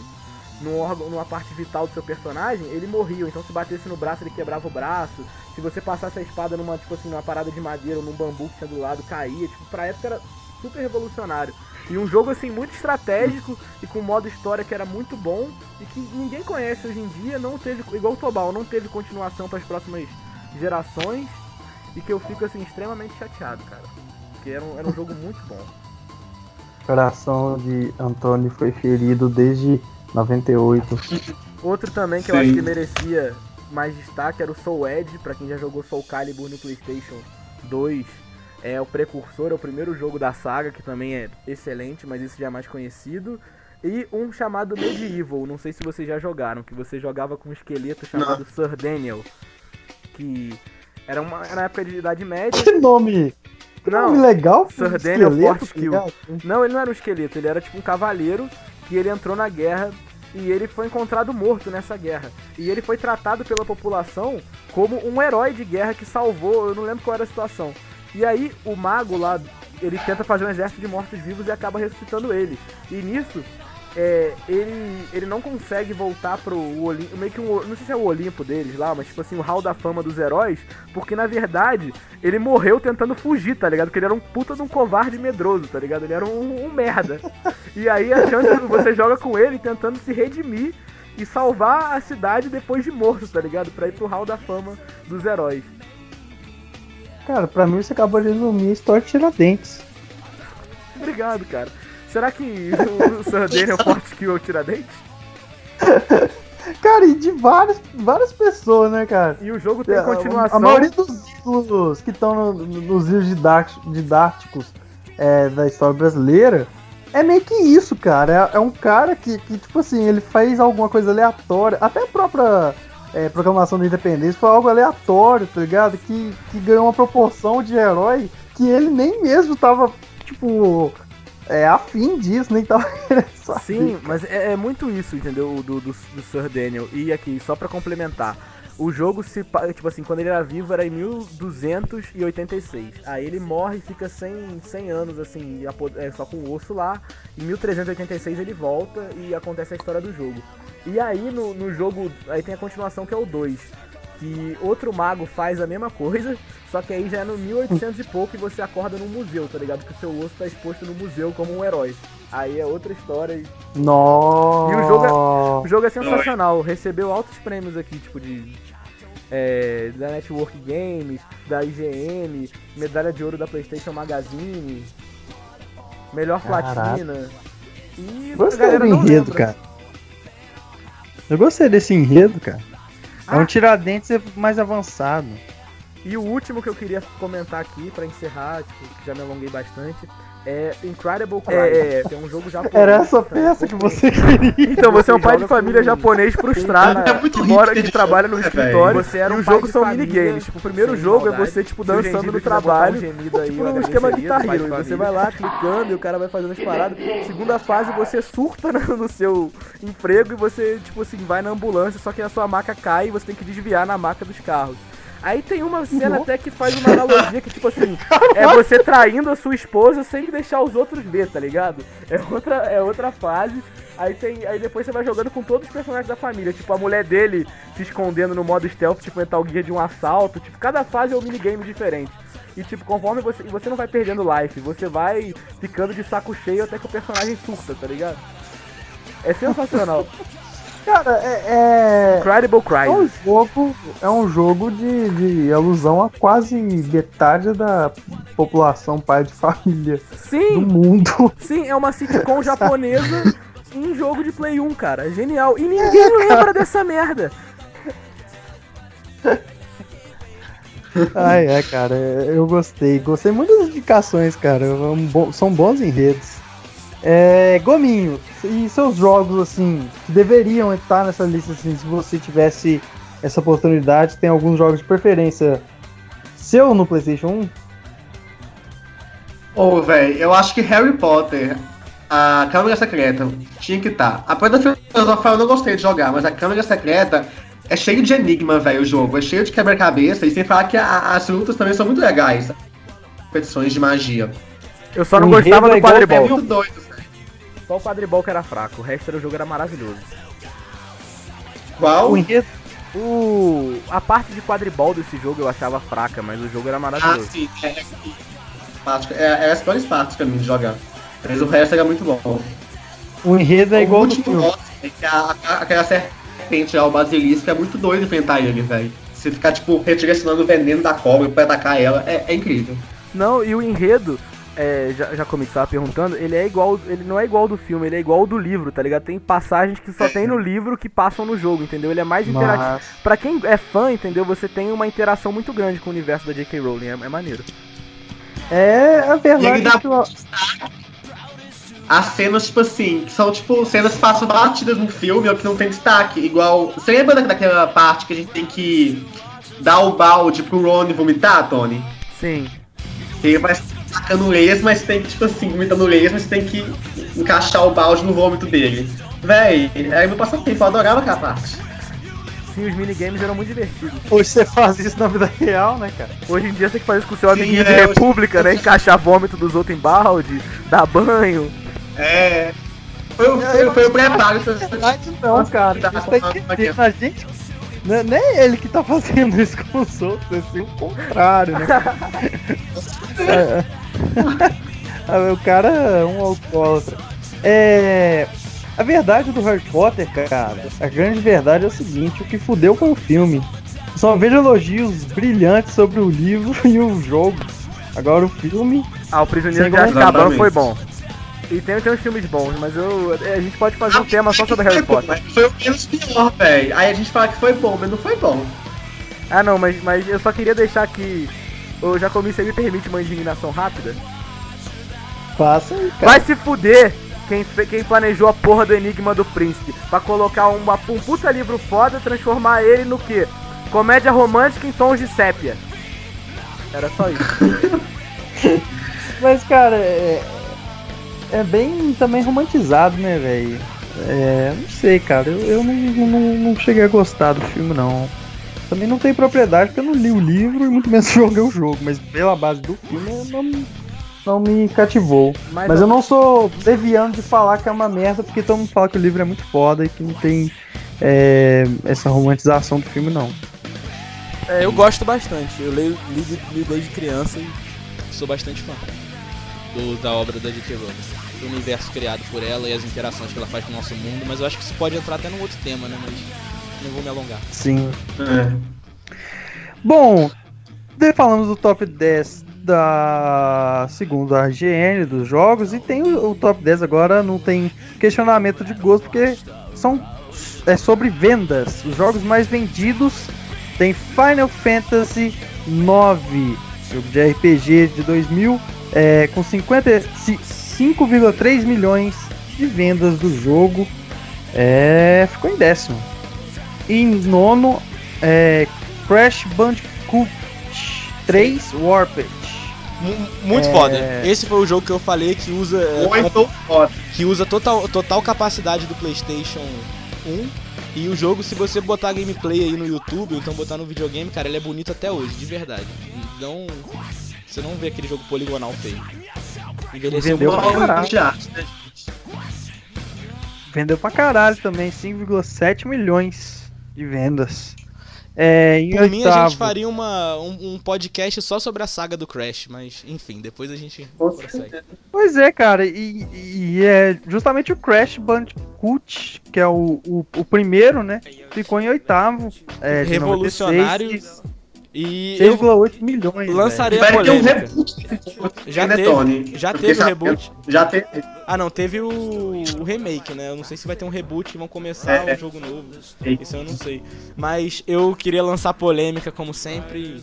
Speaker 2: num órgão, numa parte vital do seu personagem, ele morria. Então se batesse no braço, ele quebrava o braço. Se você passasse a espada numa, tipo assim, numa parada de madeira ou num bambu que tinha do lado, caía. Tipo, pra época era super revolucionário. E um jogo assim muito estratégico e com modo história que era muito bom e que ninguém conhece hoje em dia, não teve, igual o Tobal, não teve continuação para as próximas gerações e que eu fico assim extremamente chateado, cara. Porque era um, era um jogo muito bom.
Speaker 1: O coração de Antônio foi ferido desde 98.
Speaker 2: Outro também que eu
Speaker 3: Sim.
Speaker 2: acho que merecia mais destaque era o Soul Edge, pra quem já jogou Soul Calibur no PlayStation 2. É o precursor, é o primeiro jogo da saga, que também é excelente, mas esse já é mais conhecido. E um chamado Medieval, não sei se vocês já jogaram, que você jogava com um esqueleto chamado Sir Daniel. Que era uma era na época de Idade Média.
Speaker 1: Que nome, que nome
Speaker 2: Não,
Speaker 1: legal.
Speaker 2: Sir
Speaker 1: um
Speaker 2: Daniel
Speaker 1: tá ligado?
Speaker 2: Não, ele não era um esqueleto, ele era tipo um cavaleiro que ele entrou na guerra e ele foi encontrado morto nessa guerra. E ele foi tratado pela população como um herói de guerra que salvou, eu não lembro qual era a situação. E aí o mago lá, ele tenta fazer um exército de mortos-vivos e acaba ressuscitando ele. E nisso, é, ele, ele não consegue voltar pro Olimpo, meio que um, não sei se é o Olimpo deles lá, mas tipo assim, o hall da fama dos heróis, porque na verdade ele morreu tentando fugir, tá ligado? Porque ele era um puta de um covarde medroso, tá ligado? Ele era um, um merda. E aí a chance você joga com ele tentando se redimir e salvar a cidade depois de morto, tá ligado? Pra ir pro hall da fama dos heróis.
Speaker 1: Cara, pra mim você acabou de resumir a história de Tiradentes.
Speaker 2: Obrigado, cara. Será que o Sir Daniel Fortescue é o Tiradentes?
Speaker 1: Cara, e de várias, várias pessoas, né, cara?
Speaker 2: E o jogo tem
Speaker 1: É,
Speaker 2: continuação.
Speaker 1: A maioria dos ídolos que estão no- no- nos livros didáticos, é, da história brasileira é meio que isso, cara. É, é um cara que, que, tipo assim, ele faz alguma coisa aleatória. Até a própria é, proclamação da independência foi algo aleatório, tá ligado? Que, que ganhou uma proporção de herói que ele nem mesmo tava, tipo, é, afim disso, nem tava querendo saber.
Speaker 2: Sim, mas é, é muito isso, entendeu? O Do, do, do Sir Daniel. E aqui, só pra complementar. O jogo se. Tipo assim, quando ele era vivo era em 1286. Aí ele morre e fica 100, 100 anos, assim, é, só com o osso lá. Em 1386 ele volta e acontece a história do jogo. E aí no, no jogo. Aí tem a continuação que é o 2. Que outro mago faz a mesma coisa, só que aí já é no 1800 e pouco e você acorda num museu, tá ligado? Que o seu osso tá exposto no museu como um herói. Aí é outra história e
Speaker 1: Nossa.
Speaker 2: E o jogo o jogo é sensacional, recebeu altos prêmios aqui, tipo de. é, da Network Games, da IGN, medalha de ouro da PlayStation Magazine, melhor
Speaker 1: Caraca.
Speaker 2: platina. E
Speaker 1: Gostei do enredo,
Speaker 2: lembra.
Speaker 1: cara. Eu gostei desse enredo, cara. É
Speaker 2: Ah.
Speaker 1: um Tiradentes mais avançado.
Speaker 2: E o último que eu queria comentar aqui, pra encerrar, tipo, já me alonguei bastante, é Incredible Cry. É, é um jogo japonês.
Speaker 1: Era essa peça que você queria.
Speaker 2: Então, você é um pai de família japonês frustrado,
Speaker 3: É muito
Speaker 2: que mora, que
Speaker 3: de
Speaker 2: trabalha no
Speaker 3: né,
Speaker 2: escritório. Você era
Speaker 5: E
Speaker 2: um
Speaker 5: o jogo são
Speaker 2: minigames. Tipo, o primeiro jogo é você, tipo, dançando no trabalho.
Speaker 5: um
Speaker 2: tipo, num esquema Guitar Hero. E você vai lá clicando e o cara vai fazendo as paradas. Segunda fase, você surta no no seu emprego e você, tipo assim, vai na ambulância, só que a sua maca cai e você tem que desviar na maca dos carros. Aí tem uma cena até que faz uma analogia que, tipo assim, é você traindo a sua esposa sem deixar os outros ver, tá ligado? É outra, é outra fase. Aí tem. Aí depois você vai jogando com todos os personagens da família. Tipo, a mulher dele se escondendo no modo stealth, tipo, Metal Gear de um assalto. Tipo, cada fase é um minigame diferente. E tipo, conforme você. E você não vai perdendo life, você vai ficando de saco cheio até que o personagem surta, tá ligado? É sensacional.
Speaker 1: Cara, é. é...
Speaker 2: Incredible
Speaker 1: É um jogo, é um jogo de, de alusão a quase metade da população pai de família do
Speaker 2: Sim,
Speaker 1: mundo.
Speaker 2: sim, é uma sitcom japonesa em jogo de Play 1, cara. É Genial. E ninguém lembra dessa merda.
Speaker 1: Ai, é, cara, eu gostei. Gostei muito das indicações, cara. é São bons enredos. É, Gominho, e seus jogos, assim, que deveriam estar nessa lista, assim, se você tivesse essa oportunidade, tem alguns jogos de preferência seu no PlayStation 1?
Speaker 3: Ô, velho, eu acho que Harry Potter, a Câmara Secreta, tinha que estar. A Pedra Filosofal eu não gostei de jogar, mas a Câmara Secreta é cheio de enigma, velho, o jogo. É cheio de quebra-cabeça, e sem falar que a- as lutas também são muito legais. Competições de magia.
Speaker 2: Eu só não
Speaker 1: O
Speaker 2: gostava do
Speaker 1: igual
Speaker 3: É
Speaker 2: quadribol.
Speaker 3: muito doido.
Speaker 2: Só o quadribol que era fraco. O resto do jogo era maravilhoso.
Speaker 3: Qual?
Speaker 1: O enredo,
Speaker 2: O... A parte de quadribol desse jogo eu achava fraca, mas o jogo era
Speaker 3: Ah,
Speaker 2: maravilhoso.
Speaker 3: sim. É, é, é, é as piores partes pra mim de jogar. Mas o resto era muito bom.
Speaker 1: o enredo é igual
Speaker 3: o
Speaker 1: do
Speaker 3: último
Speaker 1: filme.
Speaker 3: boss, é que a- a- aquela serpente lá, o basilisco, é muito doido enfrentar ele, velho. Você ficar, tipo, redirecionando o veneno da cobra pra atacar ela, é, é incrível.
Speaker 2: Não, e o enredo, é, já, já tava perguntando, ele é igual. Ele não é igual ao do filme, ele é igual ao do livro, tá ligado? Tem passagens que só tem no livro que passam no jogo, entendeu? Ele é mais interativo.
Speaker 1: Mas,
Speaker 2: Pra quem é fã, entendeu? Você tem uma interação muito grande com o universo da J.K. Rowling, é, é maneiro.
Speaker 1: é a
Speaker 3: E
Speaker 1: verdade
Speaker 3: dá
Speaker 1: é que eu-
Speaker 3: As cenas, tipo assim, que são tipo cenas que passam batidas no filme ou que não tem destaque. Igual. Você lembra da- daquela parte que a gente tem que dar o balde pro Ron vomitar, Tony?
Speaker 2: Sim.
Speaker 3: Ele vai tacando leis, mas tem que, tipo assim, vomitando leis, mas tem que encaixar o balde no vômito dele. Véi, era meu passatempo, eu adorava aquela parte.
Speaker 2: Sim, os minigames eram muito divertidos.
Speaker 1: Hoje você faz isso na vida real, né, cara?
Speaker 2: Hoje em dia você tem que fazer isso com o seu
Speaker 3: Sim,
Speaker 2: amiguinho de
Speaker 3: é,
Speaker 2: república, né? Encaixar vômito dos outros em balde, dar banho.
Speaker 3: É. Foi, o- foi, foi o preparo
Speaker 1: verdade não, cara. Você tá entendendo a gente. Não é- não é ele que tá fazendo isso com os outros, é assim, o contrário, né? É. Ah, o cara é um alcoólatra. É. A verdade do Harry Potter, cara, a grande verdade é o seguinte: o que fudeu foi o filme. Só vejo elogios brilhantes sobre o livro e o jogo. Agora o filme.
Speaker 2: Ah, o Prisioneiro de Azkaban foi bom. E tem, tem uns filmes bons, mas eu, é, a gente pode fazer um tema só sobre Harry
Speaker 3: Foi bom,
Speaker 2: Potter.
Speaker 3: mas Foi o menos pior, velho. Aí a gente fala que foi bom, mas não foi bom.
Speaker 2: Ah não, mas, mas eu só queria deixar que. Ô Jacomi, você me permite uma indignação rápida?
Speaker 1: Faça aí, cara.
Speaker 2: Vai se fuder quem, quem planejou a porra do Enigma do Príncipe. Pra colocar uma, um puta livro foda transformar ele no quê? Comédia romântica em tons de sépia. Era só isso.
Speaker 1: Mas, cara, é, é bem também romantizado, né, velho? É, não sei, cara, eu, eu não, não, não cheguei a gostar do filme, não. Também não tenho propriedade porque eu não li o livro e muito menos joguei o jogo, mas pela base do filme não, não me cativou.
Speaker 2: Mas,
Speaker 1: Mas eu não sou deviando de falar que é uma merda, porque todo mundo fala que o livro é muito foda e que não tem é, essa romantização do filme, não.
Speaker 4: É, eu gosto bastante. Eu leio, li, li desde criança e sou bastante fã do- da obra da J.K. Rowling. Do universo criado por ela e as interações que ela faz com o nosso mundo. Mas eu acho que isso pode entrar até num outro tema, né? Mas não vou me alongar.
Speaker 1: Sim.
Speaker 3: É.
Speaker 1: Bom, falamos do top 10 da segunda IGN dos jogos e tem o, o top 10 agora não tem questionamento de gosto porque são é sobre vendas. Os jogos mais vendidos tem Final Fantasy 9, jogo de RPG de 2000, é, com 5,3 milhões de vendas do jogo. É, ficou em décimo. Em nono, é, Crash Bandicoot 3 Warped.
Speaker 2: Muito
Speaker 1: É.
Speaker 2: foda. Esse foi o jogo que eu falei que usa é,
Speaker 3: Muito foda.
Speaker 2: que usa total, total capacidade do PlayStation 1. E o jogo, se você botar gameplay aí no YouTube, ou então botar no videogame, cara, ele é bonito até hoje, de verdade. Não, você não vê aquele jogo poligonal feio. Envelheceu
Speaker 1: Vendeu pra caralho.
Speaker 3: né?
Speaker 1: Vendeu pra caralho também, 5,7 milhões de vendas. É, em
Speaker 2: Por mim, a
Speaker 1: oitavo,
Speaker 2: gente faria uma, um, um podcast só sobre a saga do Crash, mas enfim, depois a gente.
Speaker 1: Pois é, cara, e, e é justamente o Crash Bandicoot, que é o, o, o primeiro, né? Ficou em oitavo. É,
Speaker 2: Revolucionário
Speaker 1: 96,
Speaker 2: E eu
Speaker 1: 6,8 milhões.
Speaker 2: lançarei a
Speaker 3: Vai ter um
Speaker 2: polêmica.
Speaker 3: reboot.
Speaker 2: Já
Speaker 3: né,
Speaker 2: teve,
Speaker 3: Tony?
Speaker 2: já teve o
Speaker 3: já-
Speaker 2: reboot.
Speaker 3: Já teve.
Speaker 2: Ah, não, teve o, o remake, né? Eu não sei se vai ter um reboot e vão começar
Speaker 3: É.
Speaker 2: um jogo novo. Isso eu não sei. Mas eu queria lançar polêmica, como sempre.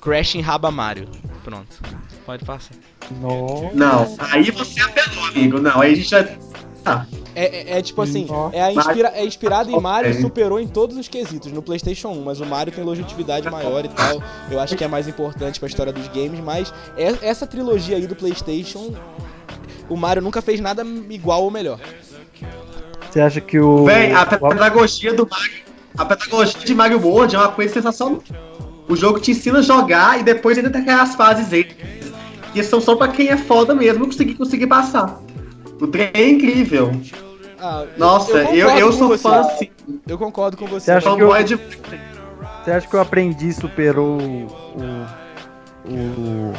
Speaker 2: Crash em Raba Mario. Pronto. Pode passar.
Speaker 1: Nossa.
Speaker 3: Não, aí você apelou, amigo. Não, aí a gente já. Ah,
Speaker 2: É, é- é tipo assim,
Speaker 1: Nossa.
Speaker 2: é, a inspira- é inspirado em Mario e superou em todos os quesitos no PlayStation 1, mas o Mario tem longevidade maior e tal. Eu acho que é mais importante pra história dos games, mas é- essa trilogia aí do PlayStation, o Mario nunca fez nada igual ou melhor.
Speaker 1: Você acha que o.
Speaker 3: Véi, a pedagogia do Mario. A pedagogia de Mario World é uma coisa sensacional. O jogo te ensina a jogar e depois ainda tem aquelas fases aí. Que são só pra quem é foda mesmo conseguir, conseguir passar. O trem é incrível.
Speaker 2: Ah,
Speaker 3: Nossa, eu, eu
Speaker 2: com
Speaker 3: sou
Speaker 2: você.
Speaker 3: fã assim.
Speaker 2: Eu concordo com você.
Speaker 1: Você acha que eu-
Speaker 3: de.
Speaker 1: Você acha que o aprendiz superou o. O.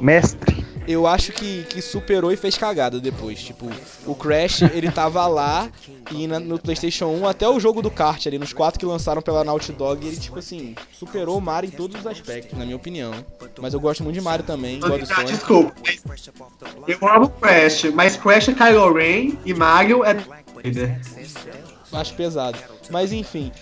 Speaker 1: Mestre?
Speaker 2: Eu acho que, que superou e fez cagada depois. Tipo, o Crash, ele tava lá e na- no PlayStation 1, até o jogo do kart ali, nos quatro que lançaram pela Naughty Dog, ele, tipo assim, superou o Mario em todos os aspectos, na minha opinião. Mas eu gosto muito de Mario também, gosto do Sonic.
Speaker 3: desculpa. Eu amo Crash, mas Crash é Kylo Ren e Mario é.
Speaker 2: Acho pesado. Mas enfim.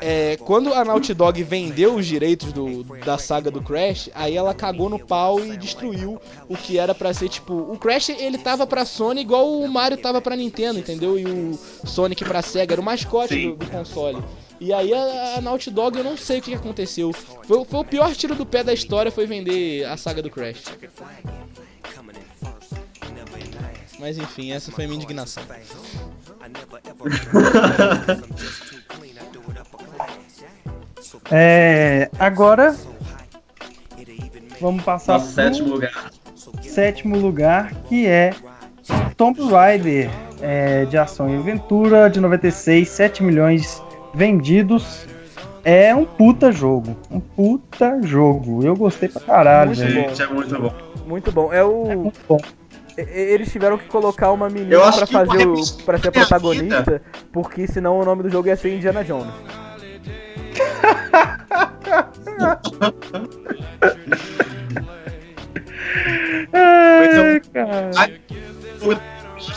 Speaker 2: É, quando a Naughty Dog vendeu os direitos do, da saga do Crash, aí ela cagou no pau e destruiu o que era pra ser tipo. O Crash ele tava pra Sony igual o Mario tava pra Nintendo, entendeu? E o Sonic pra Sega era o mascote do, do console. E aí a, a Naughty Dog eu não sei o que, que aconteceu. Foi, foi o pior tiro do pé da história foi vender a saga do Crash. Mas enfim, essa foi a minha indignação.
Speaker 1: É. Agora. Vamos passar
Speaker 3: Nosso
Speaker 1: pro
Speaker 3: sétimo lugar.
Speaker 1: sétimo lugar, que é Tomb Raider é, de ação e aventura de 96, 7 milhões vendidos. É um puta jogo. Um puta jogo. Eu gostei pra caralho,
Speaker 6: Muito
Speaker 1: velho.
Speaker 6: bom.
Speaker 3: Gente, é muito bom.
Speaker 6: Muito bom. É
Speaker 1: É
Speaker 6: o.
Speaker 1: muito bom.
Speaker 6: Eles tiveram que colocar uma menina
Speaker 3: que
Speaker 6: fazer o. pra ser protagonista, porque senão o nome do jogo ia ser Indiana Jones.
Speaker 1: Ai, cara.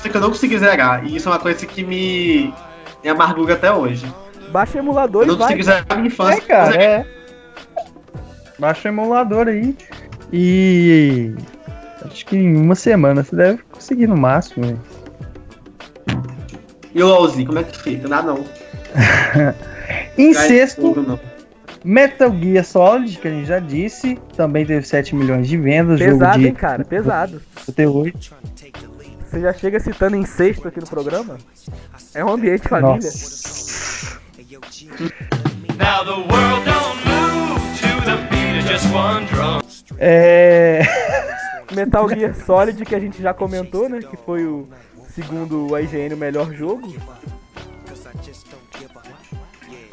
Speaker 3: Que eu não consegui zerar. E isso é uma coisa que me, me amargura até hoje.
Speaker 6: Baixa o emulador
Speaker 3: Eu
Speaker 6: e
Speaker 3: não
Speaker 6: vai.
Speaker 3: consegui zerar a minha
Speaker 1: É,
Speaker 3: infância.
Speaker 1: cara, é. Baixa o emulador aí. E. Acho que em uma semana você deve conseguir no máximo, velho.
Speaker 3: E o LOLzinho, como é que fica? Nada não.
Speaker 1: Em
Speaker 3: Cai
Speaker 1: sexto,
Speaker 3: tudo.
Speaker 1: Metal Gear Solid, que a gente já disse, também teve 7 milhões de vendas, jogo
Speaker 6: Pesado,
Speaker 1: de
Speaker 6: hein, cara? Pesado.
Speaker 1: 58.
Speaker 6: Você já chega citando em sexto aqui no programa? É um ambiente família.
Speaker 1: Nossa.
Speaker 5: Now the world don't move to the beat of just one drum.
Speaker 1: É...
Speaker 6: Metal Gear Solid, que a gente já comentou, né? Que foi o, segundo a IGN, o melhor jogo.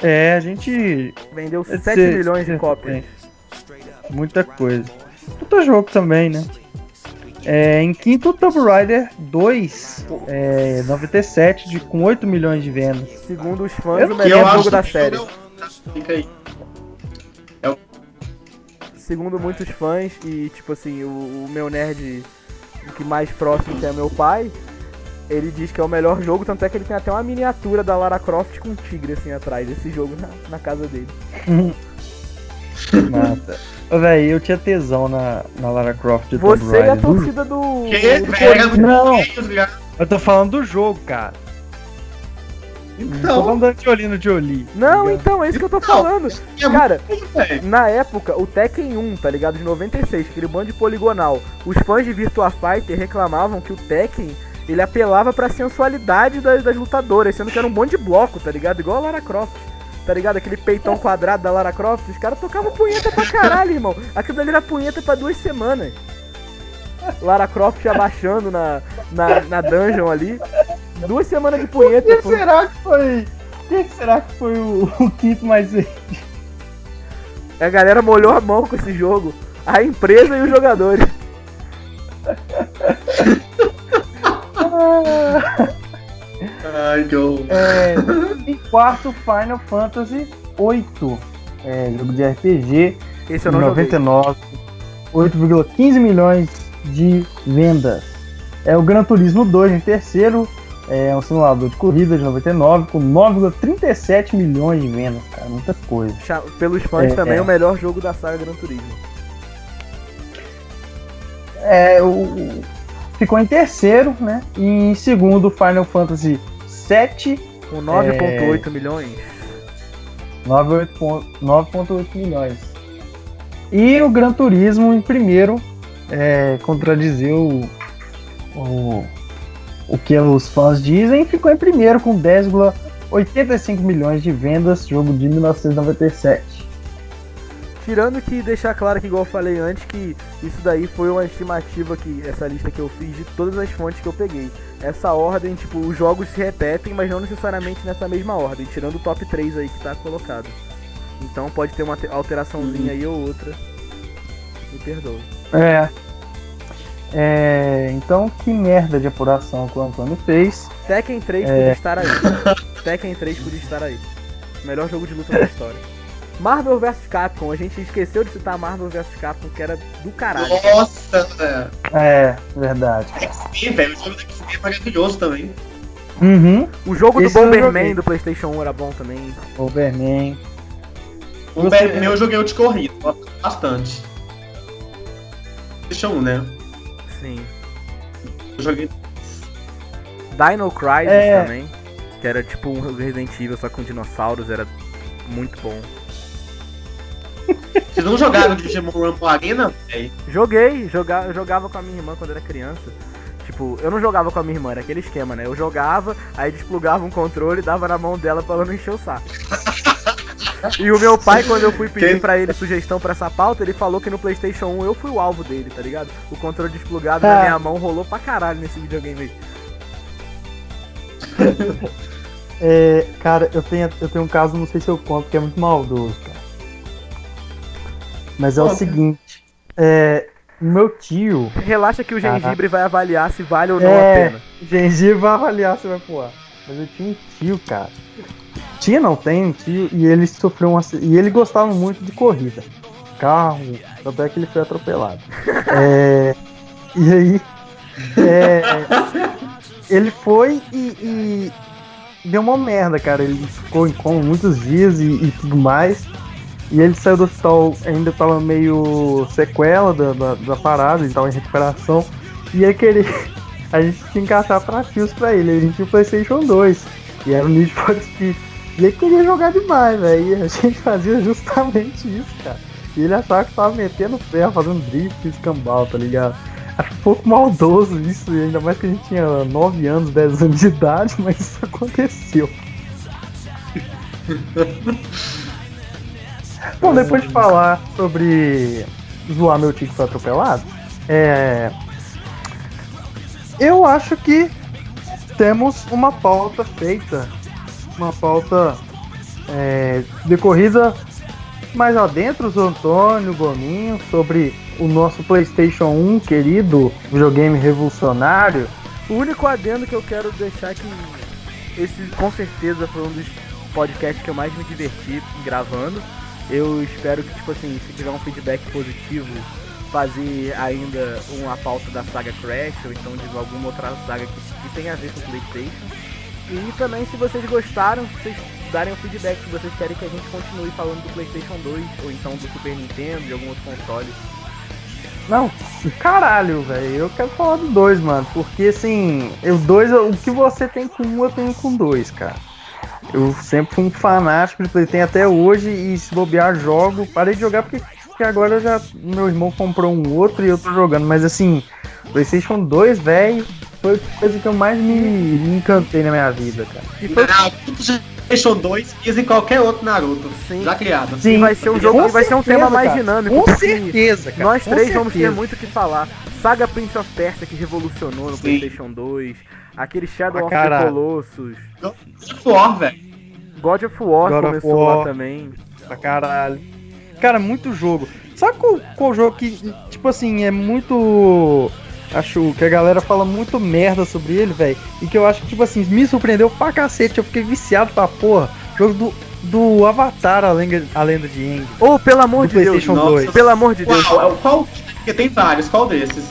Speaker 1: É, a gente.
Speaker 6: Vendeu
Speaker 1: Esse-
Speaker 6: 7 milhões de
Speaker 1: esse-
Speaker 6: cópias.
Speaker 1: Muita coisa. Puta jogo também, né? É, em quinto, Tomb Raider 2, é, 97, de, com 8 milhões de vendas.
Speaker 6: Segundo os fãs,
Speaker 1: Eu
Speaker 6: o melhor
Speaker 3: eu
Speaker 6: jogo da série.
Speaker 3: não- Fica aí.
Speaker 6: Segundo muitos fãs, e tipo assim, o, o meu nerd que mais próximo que é meu pai, ele diz que é o melhor jogo, tanto é que ele tem até uma miniatura da Lara Croft com um tigre assim atrás, esse jogo na, na casa dele.
Speaker 1: massa. Ô, véi, eu tinha tesão na, na Lara Croft
Speaker 2: Você é a torcida do.
Speaker 3: Que?
Speaker 2: do Corinthians.
Speaker 1: Não. Eu tô falando do jogo, cara. Não tô
Speaker 3: Então,
Speaker 1: falando da Jolie.
Speaker 2: Não,
Speaker 1: tá
Speaker 2: então, é isso que eu tô
Speaker 3: Não,
Speaker 2: falando.
Speaker 3: é
Speaker 2: Cara, na época, o Tekken 1, tá ligado? De 96, aquele bando de poligonal. Os fãs de Virtua Fighter reclamavam que o Tekken, ele apelava pra sensualidade das, das lutadoras, sendo que era um monte de bloco, tá ligado? Igual a Lara Croft. Tá ligado? Aquele peitão quadrado da Lara Croft, os caras tocavam punheta pra caralho, irmão. Aquilo dali era punheta pra duas semanas. Lara Croft abaixando na, na, na dungeon ali. Duas semanas de punheta.
Speaker 1: Quem
Speaker 2: pô.
Speaker 1: será que foi? Quem será que foi o, o quinto mais velho?
Speaker 2: A galera molhou a mão com esse jogo. A empresa e os jogadores.
Speaker 3: Ai, que horror.
Speaker 1: É, em quarto, Final Fantasy VIII. É, jogo de RPG,
Speaker 2: Esse eu não joguei.
Speaker 1: 99. 8,15 milhões de vendas. É o Gran Turismo 2 em terceiro. É um simulador de corrida de 99 com 9,37 milhões de vendas, cara. Muita coisa.
Speaker 2: Pelos fãs
Speaker 1: É,
Speaker 2: também,
Speaker 1: é.
Speaker 2: o melhor jogo da saga Gran Turismo.
Speaker 1: É, o, ficou em terceiro, né? E em segundo, Final Fantasy VII,
Speaker 2: Com 9.8 milhões.
Speaker 1: 9,8 9,8 milhões. E o Gran Turismo em primeiro, é, contradizer o, o, o que os fãs dizem, ficou em primeiro com 10,85 milhões de vendas, jogo de 1997.
Speaker 2: Tirando que deixar claro que, igual eu falei antes, que isso daí foi uma estimativa que essa lista que eu fiz de todas as fontes que eu peguei. Essa ordem, tipo, os jogos se repetem, mas não necessariamente nessa mesma ordem, tirando o top 3 aí que tá colocado. Então pode ter uma te- alteraçãozinha aí ou outra. Me perdoe.
Speaker 1: É. É, então, que merda de apuração que o Antônio fez.
Speaker 2: Tekken 3
Speaker 1: É.
Speaker 2: podia estar aí. Tekken 3 podia estar aí. Melhor jogo de luta da história. Marvel vs Capcom, a gente esqueceu de citar Marvel vs Capcom, que era do caralho.
Speaker 3: Nossa, velho.
Speaker 1: É, verdade.
Speaker 3: X-Men, velho. O jogo da X-Men é maravilhoso também.
Speaker 1: Uhum.
Speaker 2: O jogo
Speaker 1: Esse
Speaker 2: do Bomberman do PlayStation 1 era bom também.
Speaker 1: Overman.
Speaker 3: O Batman eu joguei o de corrida, bastante. Deixa um, né?
Speaker 2: Sim.
Speaker 3: Eu joguei.
Speaker 2: Dino Crisis
Speaker 1: É.
Speaker 2: também, que era tipo um Resident Evil só com dinossauros, era muito bom.
Speaker 3: Vocês não jogaram Digimon Rumble Arena? velho?
Speaker 2: Joguei, joga, eu jogava com a minha irmã quando era criança. Tipo, eu não jogava com a minha irmã, era aquele esquema, né? Eu jogava, aí desplugava um controle e dava na mão dela pra ela não encher o saco. E o meu pai, quando eu fui pedir
Speaker 3: Quem-
Speaker 2: pra ele sugestão pra essa pauta, ele falou que no PlayStation 1 eu fui o alvo dele, tá ligado? O controle desplugado na
Speaker 1: Ah.
Speaker 2: minha mão rolou pra caralho nesse videogame aí.
Speaker 1: É, cara, eu tenho, eu tenho um caso, não sei se eu conto, que é muito maldoso. Mas é o
Speaker 3: Conta.
Speaker 1: seguinte. É, o meu tio,
Speaker 2: Relaxa que o gengibre vai avaliar se vale ou não
Speaker 1: É.
Speaker 2: a pena.
Speaker 1: gengibre vai avaliar se vai voar. Mas eu tinha um tio, cara. Tinha, não tem um tio, e ele sofreu um acidente. E ele gostava muito de corrida. Carro, tanto é que ele foi atropelado. É, e aí. é, ele foi e, e deu uma merda, cara. Ele ficou em coma muitos dias e, e tudo mais. E ele saiu do hospital, ainda tava meio sequela da, da, da parada, ele tava em recuperação. E ele queria. A gente tinha que encaixar pra fios pra ele. A gente tinha o PlayStation 2. E era o Need for Speed. E ele queria jogar demais, velho. E a gente fazia justamente isso, cara. E ele achava que tava metendo o pé, fazendo drift e escambau, tá ligado? Acho um pouco maldoso isso, ainda mais que a gente tinha 9 anos, 10 anos de idade, mas isso aconteceu. Bom, depois de falar sobre zoar meu tio que foi atropelado, é. Eu acho que temos uma pauta feita. Uma pauta é, decorrida mais adentro, o Antônio, o Gominho, sobre o nosso PlayStation 1 querido, videogame revolucionário.
Speaker 2: O único adendo que eu quero deixar é que esse com certeza foi um dos podcasts que eu mais me diverti gravando. Eu espero que, tipo assim, se tiver um feedback positivo, fazer ainda uma pauta da saga Crash, ou então de alguma outra saga que, que tenha a ver com o Playstation. E também se vocês gostaram, vocês darem um feedback se vocês querem que a gente continue falando do Playstation 2 ou então do Super Nintendo, de algum outro console.
Speaker 1: Não, caralho, velho. Eu quero falar do 2, mano. Porque assim, o 2, o que você tem com um, eu tenho com dois, cara. Eu sempre fui um fanático de Play, tem até hoje, e se bobear, jogo. Parei de jogar porque, porque agora já. Meu irmão comprou um outro e eu tô jogando. Mas assim, PlayStation 2, velho, foi a coisa que eu mais me, me encantei na minha vida, cara.
Speaker 2: E foi
Speaker 3: PlayStation 2 e em qualquer outro Naruto
Speaker 2: Sim.
Speaker 3: já criado.
Speaker 2: E vai ser um jogo
Speaker 1: com
Speaker 2: que vai ser um
Speaker 1: certeza,
Speaker 2: tema mais
Speaker 1: cara.
Speaker 2: dinâmico.
Speaker 1: Com certeza, cara.
Speaker 2: Nós
Speaker 1: com
Speaker 2: três vamos ter muito o que falar. Saga Prince of Persia que revolucionou no
Speaker 3: Sim.
Speaker 2: PlayStation 2. Aquele Shadow
Speaker 1: Ah,
Speaker 2: of the. Colossus.
Speaker 3: For, velho.
Speaker 2: God of War
Speaker 1: God of
Speaker 2: começou
Speaker 1: War.
Speaker 2: lá também.
Speaker 1: Pra caralho. Cara, muito jogo. Sabe qual, qual jogo que, tipo assim, é muito. Acho que a galera fala muito merda sobre ele, velho. E que eu acho que, tipo assim, me surpreendeu pra cacete. Eu fiquei viciado pra porra. Jogo do, do Avatar, a lenda, a lenda de Aang.
Speaker 2: Ou, pelo amor
Speaker 1: Do
Speaker 2: de Deus,
Speaker 1: PlayStation
Speaker 3: nossa.
Speaker 1: 2.
Speaker 2: pelo amor de Deus.
Speaker 3: Qual? qual? Porque tem vários, qual desses?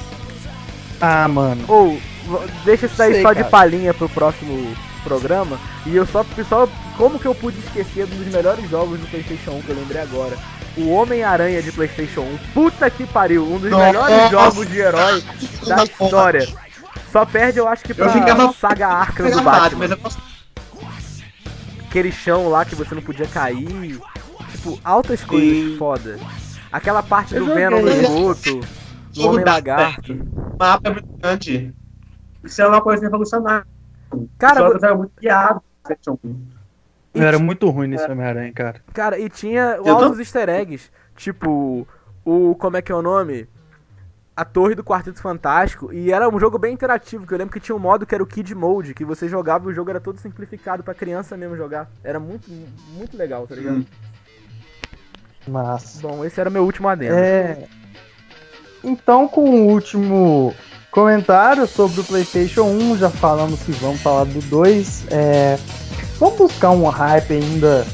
Speaker 1: Ah, mano.
Speaker 2: Ou, v- deixa isso daí
Speaker 1: Sei,
Speaker 2: só de
Speaker 1: cara.
Speaker 2: palhinha pro próximo programa. E eu só, só. Como que eu pude esquecer um dos melhores jogos do PlayStation 1 que eu lembrei agora? O Homem-Aranha de PlayStation 1. Puta que pariu! Um dos
Speaker 3: Nossa.
Speaker 2: melhores jogos de herói da história. Só perde, eu acho que pra
Speaker 3: Eu ficava-
Speaker 2: saga Arkham do Batman.
Speaker 3: mas eu gosto
Speaker 2: Aquele chão lá que você não podia cair. Tipo, altas coisas
Speaker 3: Sim.
Speaker 2: foda. Aquela parte
Speaker 1: Eu
Speaker 2: do. Venom no esgoto. Do
Speaker 3: Jogo
Speaker 2: Homem
Speaker 3: da-
Speaker 2: Lagarto.
Speaker 3: O mapa é muito grande. Isso é uma coisa revolucionária.
Speaker 2: Cara,
Speaker 3: jogos eram muito guiados. PlayStation 1.
Speaker 1: Eu era muito ruim nesse Homem-Aranha, cara.
Speaker 2: Cara, e tinha
Speaker 3: tô-
Speaker 2: altos easter eggs. Tipo, o. Como é que é o nome? A Torre do Quarteto Fantástico. E era um jogo bem interativo, que eu lembro que tinha um modo que era o Kid Mode, que você jogava e o jogo era todo simplificado pra criança mesmo jogar. Era muito, muito legal, tá ligado?
Speaker 3: Hum.
Speaker 1: Mas.
Speaker 2: Bom, esse era meu último adendo.
Speaker 1: É. Então, com o último comentário sobre o PlayStation 1, já falamos que vamos falar do 2. É... Vamos buscar um hype ainda.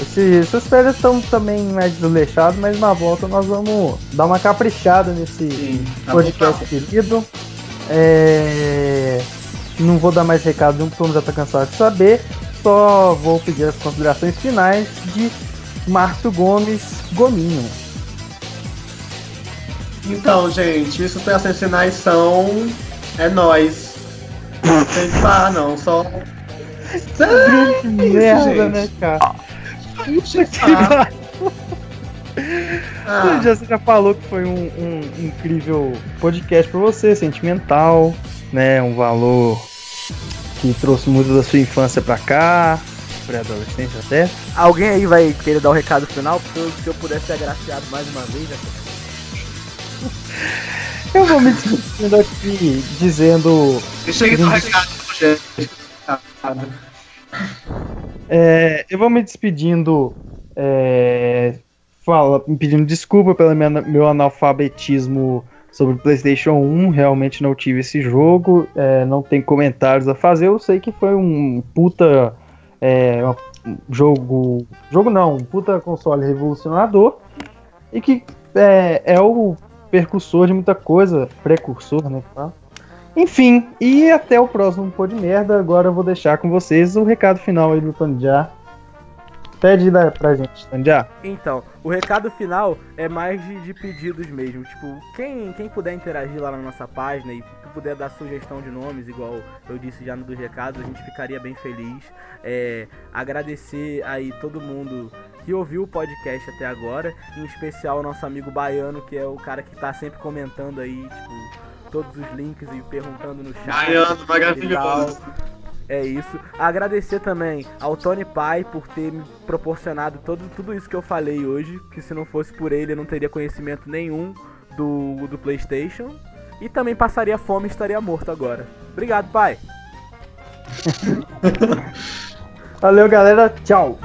Speaker 1: Esse, essas férias estão também mais desleixadas, mas na volta nós vamos dar uma caprichada nesse
Speaker 3: Sim. Tá
Speaker 1: podcast querido. É... Não vou dar mais recado nenhum, porque o mundo já tá cansado de saber. Só vou pedir as considerações finais de Márcio Gomes Gominho.
Speaker 3: Então, gente, isso peças finais são. É nós. Não tem que falar, não, só.
Speaker 1: Que merda,
Speaker 3: gente.
Speaker 1: né, cara? Que
Speaker 3: Ah. Ah,
Speaker 1: Já- Você já falou que foi um, um incrível podcast pra você, sentimental, né? Um valor que trouxe muito da sua infância pra cá, pré-adolescência até.
Speaker 2: Alguém aí vai querer dar o recado final? Se eu, se eu pudesse ser agraciado mais uma vez, já
Speaker 1: Eu vou me despedindo aqui dizendo.
Speaker 3: deixa eu dar um recado pro gente.
Speaker 1: É, eu vou me despedindo. É, fala, me pedindo desculpa pelo meu analfabetismo sobre o PlayStation 1. Realmente não tive esse jogo. é, não tem comentários a fazer. Eu sei que foi um puta. é, jogo. Jogo não, um puta console revolucionador. E que é, é o percursor de muita coisa. Precursor, né? fala. Enfim, e até o próximo Pô de Merda. Agora eu vou deixar com vocês o recado final aí do Tandiá. Pede pra gente, Tandiá.
Speaker 2: Então, o recado final é mais de, de pedidos mesmo. Tipo, quem, quem puder interagir lá na nossa página e puder dar sugestão de nomes, igual eu disse já no dos recados, a gente ficaria bem feliz. É, agradecer aí todo mundo que ouviu o podcast até agora, em especial o nosso amigo Baiano, que é o cara que tá sempre comentando aí, tipo, todos os links e perguntando no chat.
Speaker 3: Maravilhoso.
Speaker 2: tal. É isso. Agradecer também ao Tony Pai por ter me proporcionado todo, tudo isso que eu falei hoje. Que se não fosse por ele, eu não teria conhecimento nenhum do, do PlayStation. E também passaria fome e estaria morto agora. Obrigado, pai.
Speaker 1: Valeu, galera. Tchau.